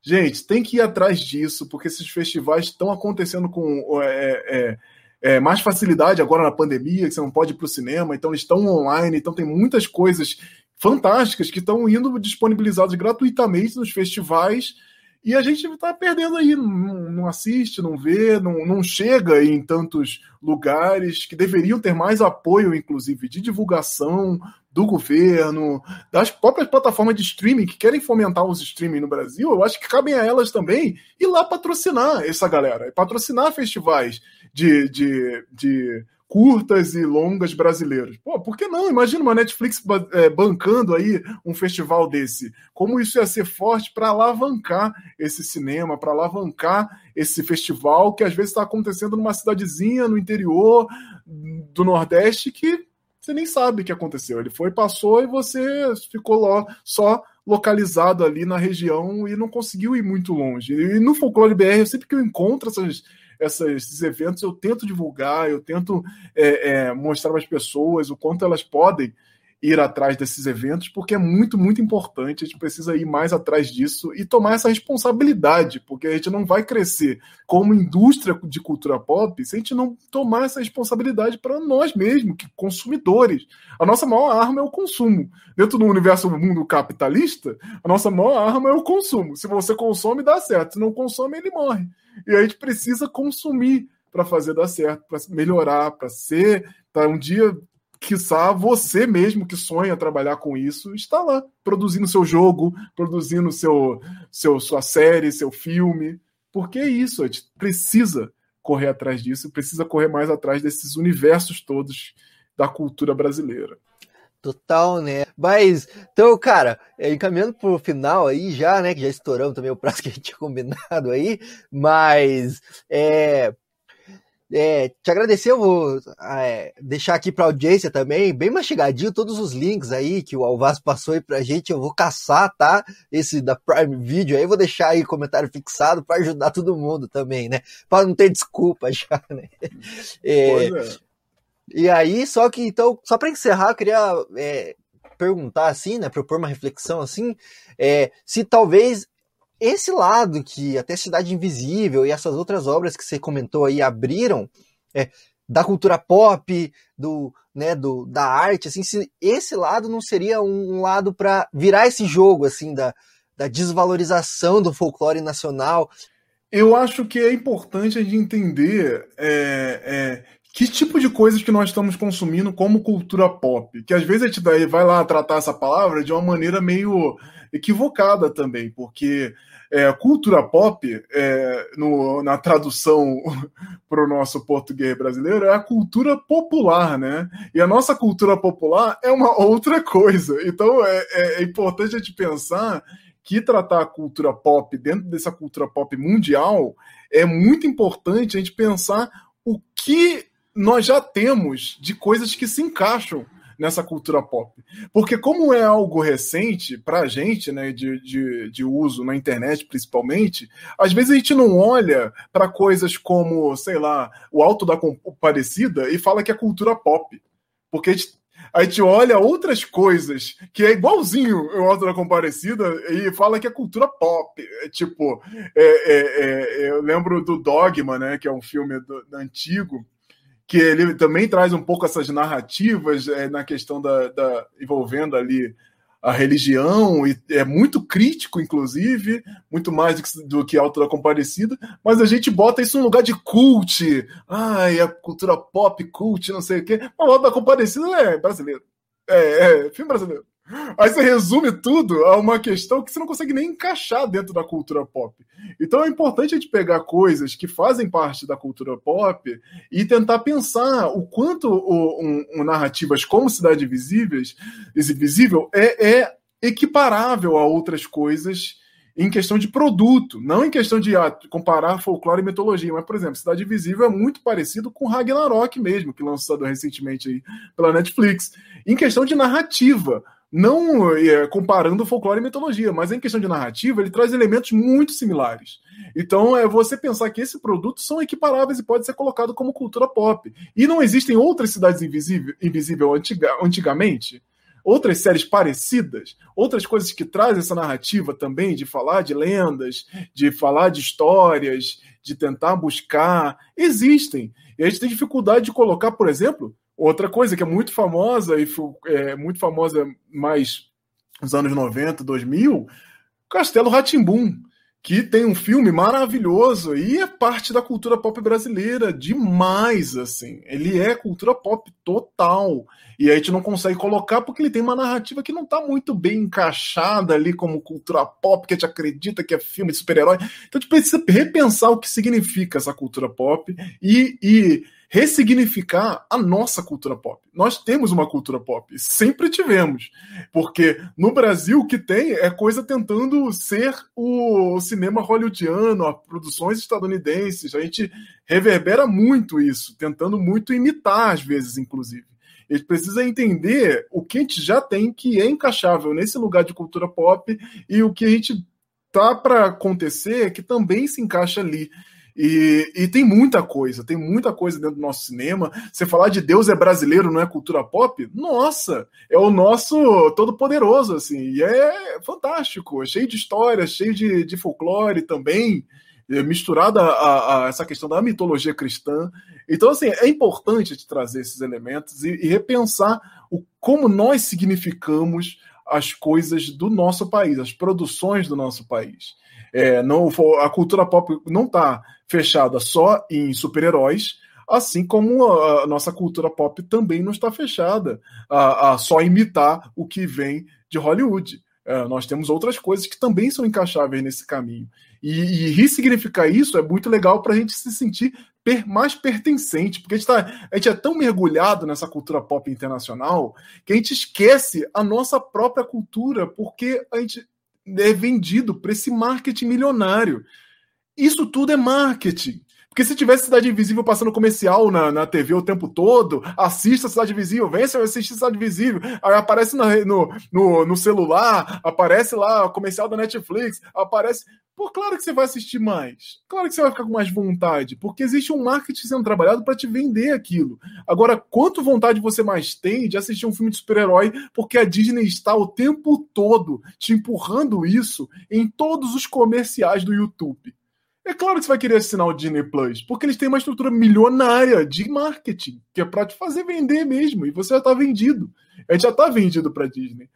Gente, tem que ir atrás disso, porque esses festivais estão acontecendo com é, é, é, mais facilidade agora na pandemia, que você não pode ir para o cinema, então eles estão online, então tem muitas coisas fantásticas que estão indo disponibilizadas gratuitamente nos festivais e a gente está perdendo aí, não, não, assiste, não vê, não, não chega em tantos lugares que deveriam ter mais apoio, inclusive, de divulgação do governo, das próprias plataformas de streaming que querem fomentar os streaming no Brasil. Eu acho que cabem a elas também ir lá patrocinar essa galera, patrocinar festivais de, de, de curtas e longas brasileiros. Pô, por que não? Imagina uma Netflix é, bancando aí um festival desse. Como isso ia ser forte para alavancar esse cinema, para alavancar esse festival que às vezes está acontecendo numa cidadezinha no interior do Nordeste que você nem sabe o que aconteceu. Ele foi, passou e você ficou só localizado ali na região e não conseguiu ir muito longe. E no Folclore BR, sempre que eu encontro essas essas, esses eventos, eu tento divulgar, eu tento é, é, mostrar para as pessoas o quanto elas podem ir atrás desses eventos, porque é muito, muito importante. A gente precisa ir mais atrás disso e tomar essa responsabilidade, porque a gente não vai crescer como indústria de cultura pop se a gente não tomar essa responsabilidade para nós mesmos, que consumidores. A nossa maior arma é o consumo. Dentro do universo do mundo capitalista, a nossa maior arma é o consumo. Se você consome, dá certo. Se não consome, ele morre. E a gente precisa consumir para fazer dar certo, para melhorar, para ser, para um dia quiçá você mesmo que sonha trabalhar com isso, está lá, produzindo seu jogo, produzindo seu, seu sua série, seu filme. Porque é isso, a gente precisa correr atrás disso, precisa correr mais atrás desses universos todos da cultura brasileira. Total, né? Mas, então, cara, é, encaminhando pro final aí já, né? Que já estouramos também o prazo que a gente tinha combinado aí, mas é, é, te agradecer, eu vou é, deixar aqui para audiência também, bem mastigadinho, todos os links aí que o Alvaz passou aí pra gente, eu vou caçar, tá? Esse da Prime Video aí, vou deixar aí comentário fixado para ajudar todo mundo também, né? Para não ter desculpa já, né? É, é. E aí, só que então, só para encerrar, eu queria é, perguntar assim, né, propor uma reflexão assim, é, se talvez esse lado que até Cidade Invisível e essas outras obras que você comentou aí abriram é, da cultura pop, do, né, do, da arte, assim, se esse lado não seria um, um lado para virar esse jogo assim da, da desvalorização do folclore nacional? Eu acho que é importante a gente entender é, é, que tipo de coisas que nós estamos consumindo como cultura pop. Que às vezes a gente vai lá tratar essa palavra de uma maneira meio equivocada também, porque é, cultura pop, é, no, na tradução para o nosso português brasileiro, é a cultura popular, né? E a nossa cultura popular é uma outra coisa. Então é, é, é importante a gente pensar que tratar a cultura pop dentro dessa cultura pop mundial é muito importante a gente pensar o que nós já temos de coisas que se encaixam nessa cultura pop. Porque como é algo recente para a gente, né, de, de, de uso na internet principalmente, às vezes a gente não olha para coisas como, sei lá, o Alto da Comparecida e fala que é cultura pop. Porque a gente, a gente olha outras coisas que é igualzinho o Alto da Comparecida e fala que é cultura pop. É, tipo, é, é, é, eu lembro do Dogma, né, que é um filme do, do antigo, que ele também traz um pouco essas narrativas é, na questão da, da, envolvendo ali a religião e é muito crítico, inclusive, muito mais do que, do que Alto da Comparecida, mas a gente bota isso no lugar de cult, ai, a cultura pop, cult, não sei o quê. Mas Alto da Comparecida é brasileiro, é, é filme brasileiro. Aí você resume tudo a uma questão que você não consegue nem encaixar dentro da cultura pop. Então é importante a gente pegar coisas que fazem parte da cultura pop e tentar pensar o quanto o, um, um narrativas como Cidade Invisível é, é equiparável a outras coisas em questão de produto, não em questão de ah, comparar folclore e mitologia. Mas, por exemplo, Cidade Invisível é muito parecido com Ragnarok mesmo, que lançado recentemente aí pela Netflix. Em questão de narrativa, não é, comparando folclore e mitologia, mas em questão de narrativa, ele traz elementos muito similares. Então, é você pensar que esses produtos são equiparáveis e pode ser colocado como cultura pop. E não existem outras cidades invisíveis invisível antiga, antigamente? Outras séries parecidas? Outras coisas que trazem essa narrativa também, de falar de lendas, de falar de histórias, de tentar buscar? Existem. E a gente tem dificuldade de colocar, por exemplo, Outra coisa que é muito famosa, e é muito famosa mais nos anos 90, 2000, Castelo Ratimbum, que tem um filme maravilhoso e é parte da cultura pop brasileira demais, assim. Ele é cultura pop total. E a gente não consegue colocar porque ele tem uma narrativa que não está muito bem encaixada ali como cultura pop, que a gente acredita que é filme de super-herói. Então a gente precisa repensar o que significa essa cultura pop e, e ressignificar a nossa cultura pop. Nós temos uma cultura pop, sempre tivemos, porque no Brasil o que tem é coisa tentando ser o cinema hollywoodiano, as produções estadunidenses. A gente reverbera muito isso, tentando muito imitar às vezes, inclusive. Gente precisa entender o que a gente já tem que é encaixável nesse lugar de cultura pop e o que a gente tá para acontecer que também se encaixa ali. E, e, tem muita coisa, tem muita coisa dentro do nosso cinema. Você falar de Deus é brasileiro, não é cultura pop? Nossa, é o nosso todo-poderoso, assim. E é fantástico, é cheio de histórias, cheio de, de folclore também, é misturada a, a, essa questão da mitologia cristã. Então, assim, é importante te trazer esses elementos e, e repensar o, como nós significamos as coisas do nosso país, as produções do nosso país. É, não, a cultura pop não está fechada só em super-heróis. assim como a, a nossa cultura pop também não está fechada a, a só imitar o que vem de Hollywood. É, nós temos outras coisas que também são encaixáveis nesse caminho. E, e ressignificar isso é muito legal para a gente se sentir per, mais pertencente, porque a gente, tá, a gente é tão mergulhado nessa cultura pop internacional que a gente esquece a nossa própria cultura, porque a gente é vendido para esse marketing milionário. Isso tudo é marketing. Porque se tivesse Cidade Invisível passando comercial na, na TV o tempo todo, assista Cidade Invisível, vem você assistir Cidade Invisível, aí aparece no, no, no, no celular, aparece lá o comercial da Netflix, aparece. Pô, claro que você vai assistir mais. Claro que você vai ficar com mais vontade, porque existe um marketing sendo trabalhado para te vender aquilo. Agora, quanto vontade você mais tem de assistir um filme de super-herói, porque a Disney está o tempo todo te empurrando isso em todos os comerciais do YouTube? É claro que você vai querer assinar o Disney Plus, porque eles têm uma estrutura milionária de marketing, que é para te fazer vender mesmo, e você já está vendido. A gente já está vendido para Disney.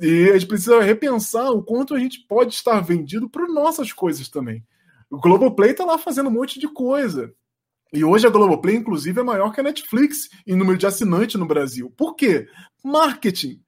E a gente precisa repensar o quanto a gente pode estar vendido para nossas coisas também. O Globoplay está lá fazendo um monte de coisa. E hoje a Globoplay, inclusive, é maior que a Netflix em número de assinantes no Brasil. Por quê? Marketing.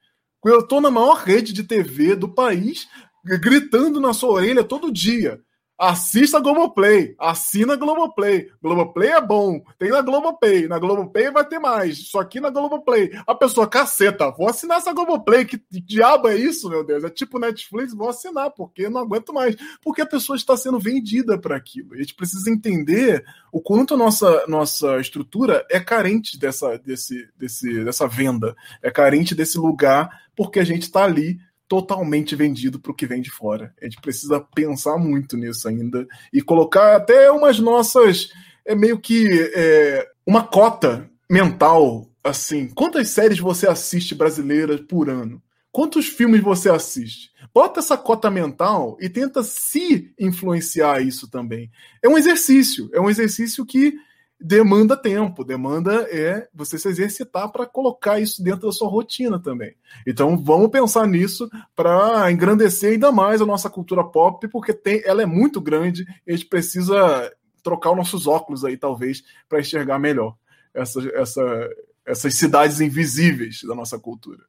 Eu estou na maior rede de TV do país, gritando na sua orelha todo dia. Assista a Globoplay, assina a Globoplay. Globoplay é bom, tem na Globoplay. Na Globoplay vai ter mais, só aqui na Globoplay. A pessoa, caceta, vou assinar essa Globoplay. Que diabo é isso, meu Deus? É tipo Netflix, vou assinar, porque não aguento mais. Porque a pessoa está sendo vendida para aquilo. A gente precisa entender o quanto a nossa, nossa estrutura é carente dessa, desse, desse, dessa venda, é carente desse lugar, porque a gente está ali totalmente vendido para o que vem de fora. A gente precisa pensar muito nisso ainda e colocar até umas nossas. É meio que é, uma cota mental assim. Quantas séries você assiste brasileiras por ano? Quantos filmes você assiste? Bota essa cota mental e tenta se influenciar isso também. É um exercício, é um exercício que demanda tempo, demanda é você se exercitar para colocar isso dentro da sua rotina também. Então vamos pensar nisso para engrandecer ainda mais a nossa cultura pop, porque tem, ela é muito grande e a gente precisa trocar os nossos óculos aí, talvez, para enxergar melhor essa, essa, essas cidades invisíveis da nossa cultura.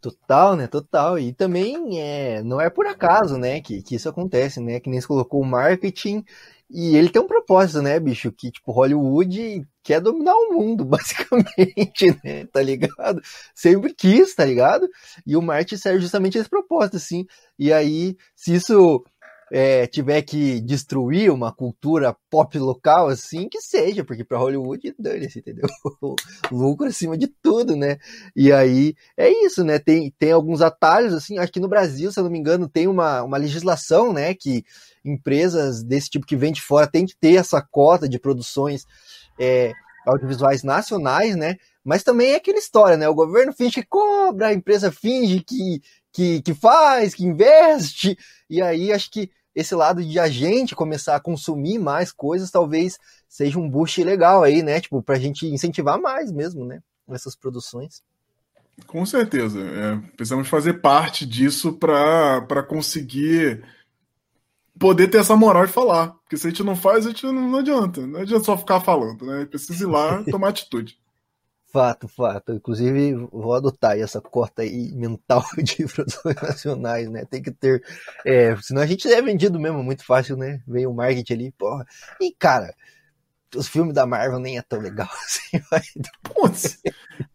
Total, né? Total. E também é, não é por acaso, né, que, que isso acontece, né? Que nem se colocou o marketing e ele tem um propósito, né, bicho? Que, tipo, Hollywood quer dominar o mundo, basicamente, né? Tá ligado? Sempre quis, tá ligado? E o Martin serve justamente esse propósito, assim. E aí, se isso é, tiver que destruir uma cultura pop local, assim, que seja, porque para Hollywood, dane-se, entendeu? Lucro acima de tudo, né? E aí, é isso, né? Tem, tem alguns atalhos, assim, aqui no Brasil, se eu não me engano, tem uma, uma legislação, né, que empresas desse tipo que vem de fora têm que ter essa cota de produções é, audiovisuais nacionais, né? Mas também é aquela história, né? O governo finge que cobra, a empresa finge que, que, que faz, que investe, e aí acho que esse lado de a gente começar a consumir mais coisas talvez seja um boost legal aí, né? Tipo, pra gente incentivar mais mesmo, né? Essas produções. Com certeza. É, precisamos fazer parte disso para conseguir poder ter essa moral e falar. Porque se a gente não faz, a gente não, não adianta. Não adianta só ficar falando, né? Precisa ir lá tomar atitude. Fato, fato. Inclusive, vou adotar essa cota aí mental de produções nacionais, né? Tem que ter. É, senão a gente é vendido mesmo, muito fácil, né? Vem o marketing ali, porra. E, cara, os filmes da Marvel nem é tão legal assim. Vai. Putz,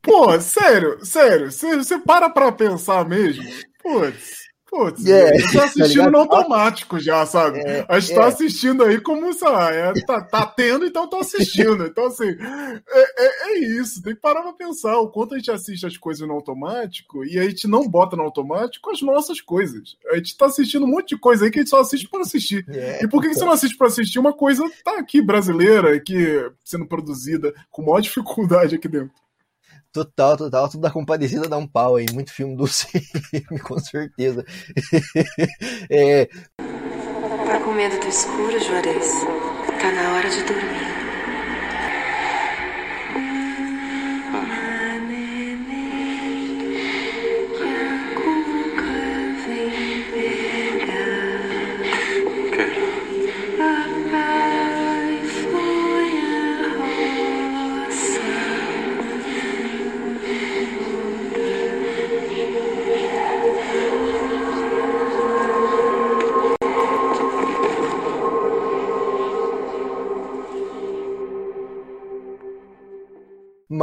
pô, sério, sério. Você para pra pensar mesmo. Putz. Putz, é, a gente tá assistindo tá no automático já, sabe? É, a gente é. tá assistindo aí como, sei lá, é, tá, tá tendo, então tô assistindo. Então, assim, é, é, é, isso, tem que parar pra pensar o quanto a gente assiste as coisas no automático e a gente não bota no automático as nossas coisas. A gente tá assistindo um monte de coisa aí que a gente só assiste para assistir. É, e por que, que você não assiste para assistir uma coisa tá aqui brasileira, aqui sendo produzida com maior dificuldade aqui dentro? Total, total. Tudo da compadecida dá um pau aí. Muito filme do CM, com certeza. é... Tá com medo do escuro, Juarez? Tá na hora de dormir.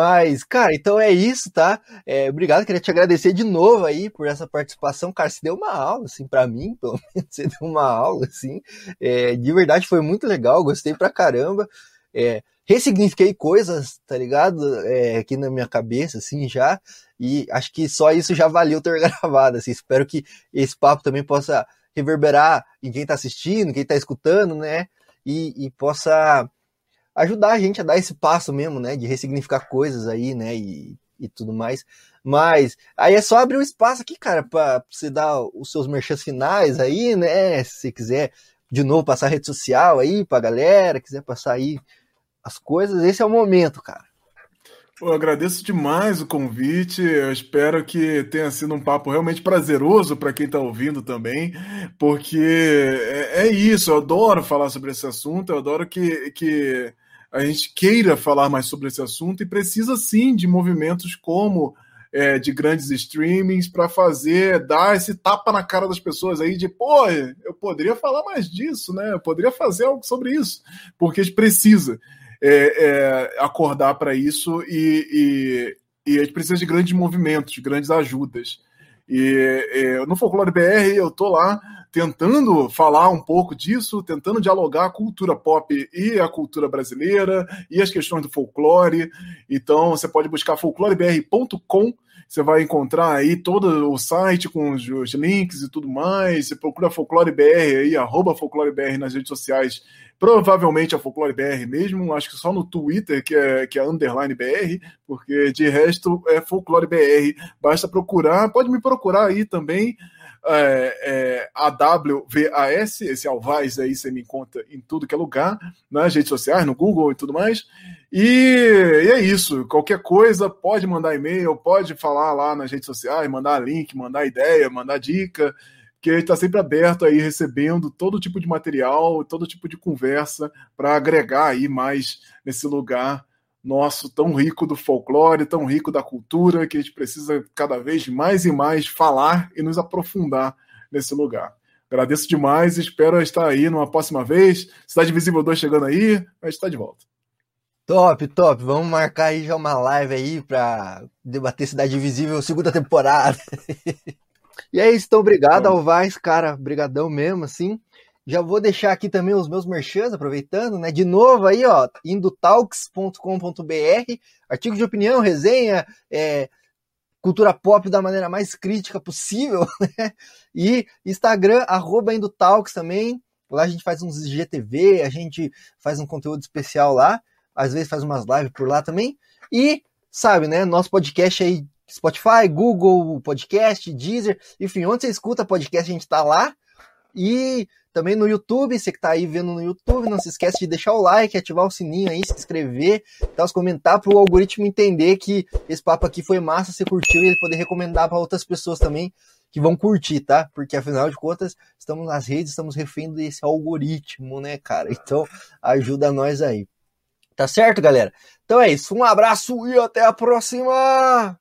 Mas, cara, então é isso, tá? É, obrigado, queria te agradecer de novo aí por essa participação. Cara, você deu uma aula, assim, para mim, pelo menos você deu uma aula, assim. É, de verdade foi muito legal, gostei pra caramba. É, ressignifiquei coisas, tá ligado? É, aqui na minha cabeça, assim, já. E acho que só isso já valeu ter gravado, assim. Espero que esse papo também possa reverberar em quem tá assistindo, quem tá escutando, né? E, e possa ajudar a gente a dar esse passo mesmo, né? De ressignificar coisas aí, né? E, e tudo mais. Mas aí é só abrir um espaço aqui, cara, para você dar os seus merchans finais aí, né? Se quiser de novo passar rede social aí pra galera, quiser passar aí as coisas, esse é o momento, cara. Eu agradeço demais o convite. Eu espero que tenha sido um papo realmente prazeroso para quem está ouvindo também, porque é, é, isso. Eu adoro falar sobre esse assunto. Eu adoro que, que a gente queira falar mais sobre esse assunto e precisa sim de movimentos como é, de grandes streamings para fazer, dar esse tapa na cara das pessoas aí de, pô, eu poderia falar mais disso, né? Eu poderia fazer algo sobre isso, porque a gente precisa é, é, acordar para isso e, e, e, a gente precisa de grandes movimentos, de grandes ajudas. E é, no Folclore BR eu tô lá tentando falar um pouco disso, tentando dialogar a cultura pop e a cultura brasileira e as questões do folclore. Então você pode buscar folclorebr.com você vai encontrar aí todo o site com os, os, links e tudo mais. Você procura Folclore BR aí, arroba Folclore BR nas redes sociais. Provavelmente a Folclore BR mesmo, acho que só no Twitter, que é, que é underline BR, porque de resto é Folclore BR. Basta procurar, pode me procurar aí também é, é, AWVAS, esse Alvaz aí você me encontra em tudo que é lugar, nas redes sociais, no Google e tudo mais. E, e é isso. Qualquer coisa, pode mandar e-mail, pode falar lá nas redes sociais, mandar link, mandar ideia, mandar dica, que está sempre aberto aí, recebendo todo tipo de material, todo tipo de conversa para agregar aí mais nesse lugar nosso tão rico do folclore, tão rico da cultura, que a gente precisa cada vez mais e mais falar e nos aprofundar nesse lugar. Agradeço demais e espero estar aí numa próxima vez. Cidade Visível 2 chegando aí, a gente está de volta. Top, top. Vamos marcar aí já uma live aí para debater Cidade Visível segunda temporada. e é isso, então obrigado ao Vaz, cara, brigadão mesmo, assim. Já vou deixar aqui também os meus merchans, aproveitando, né? De novo aí, ó, indotalks.com.br, artigo de opinião, resenha, é, cultura pop da maneira mais crítica possível, né? E Instagram, arroba Indotalks também. Lá a gente faz uns GTV, a gente faz um conteúdo especial lá. Às vezes faz umas lives por lá também. E, sabe, né? Nosso podcast aí, Spotify, Google Podcast, Deezer, enfim, onde você escuta podcast, a gente tá lá. E também no YouTube, você que tá aí vendo no YouTube, não se esquece de deixar o like, ativar o sininho aí, se inscrever, tá, os comentar para o algoritmo entender que esse papo aqui foi massa, você curtiu e ele poder recomendar para outras pessoas também que vão curtir, tá? Porque afinal de contas, estamos nas redes, estamos refém desse algoritmo, né, cara? Então, ajuda nós aí. Tá certo, galera? Então é isso. Um abraço e até a próxima!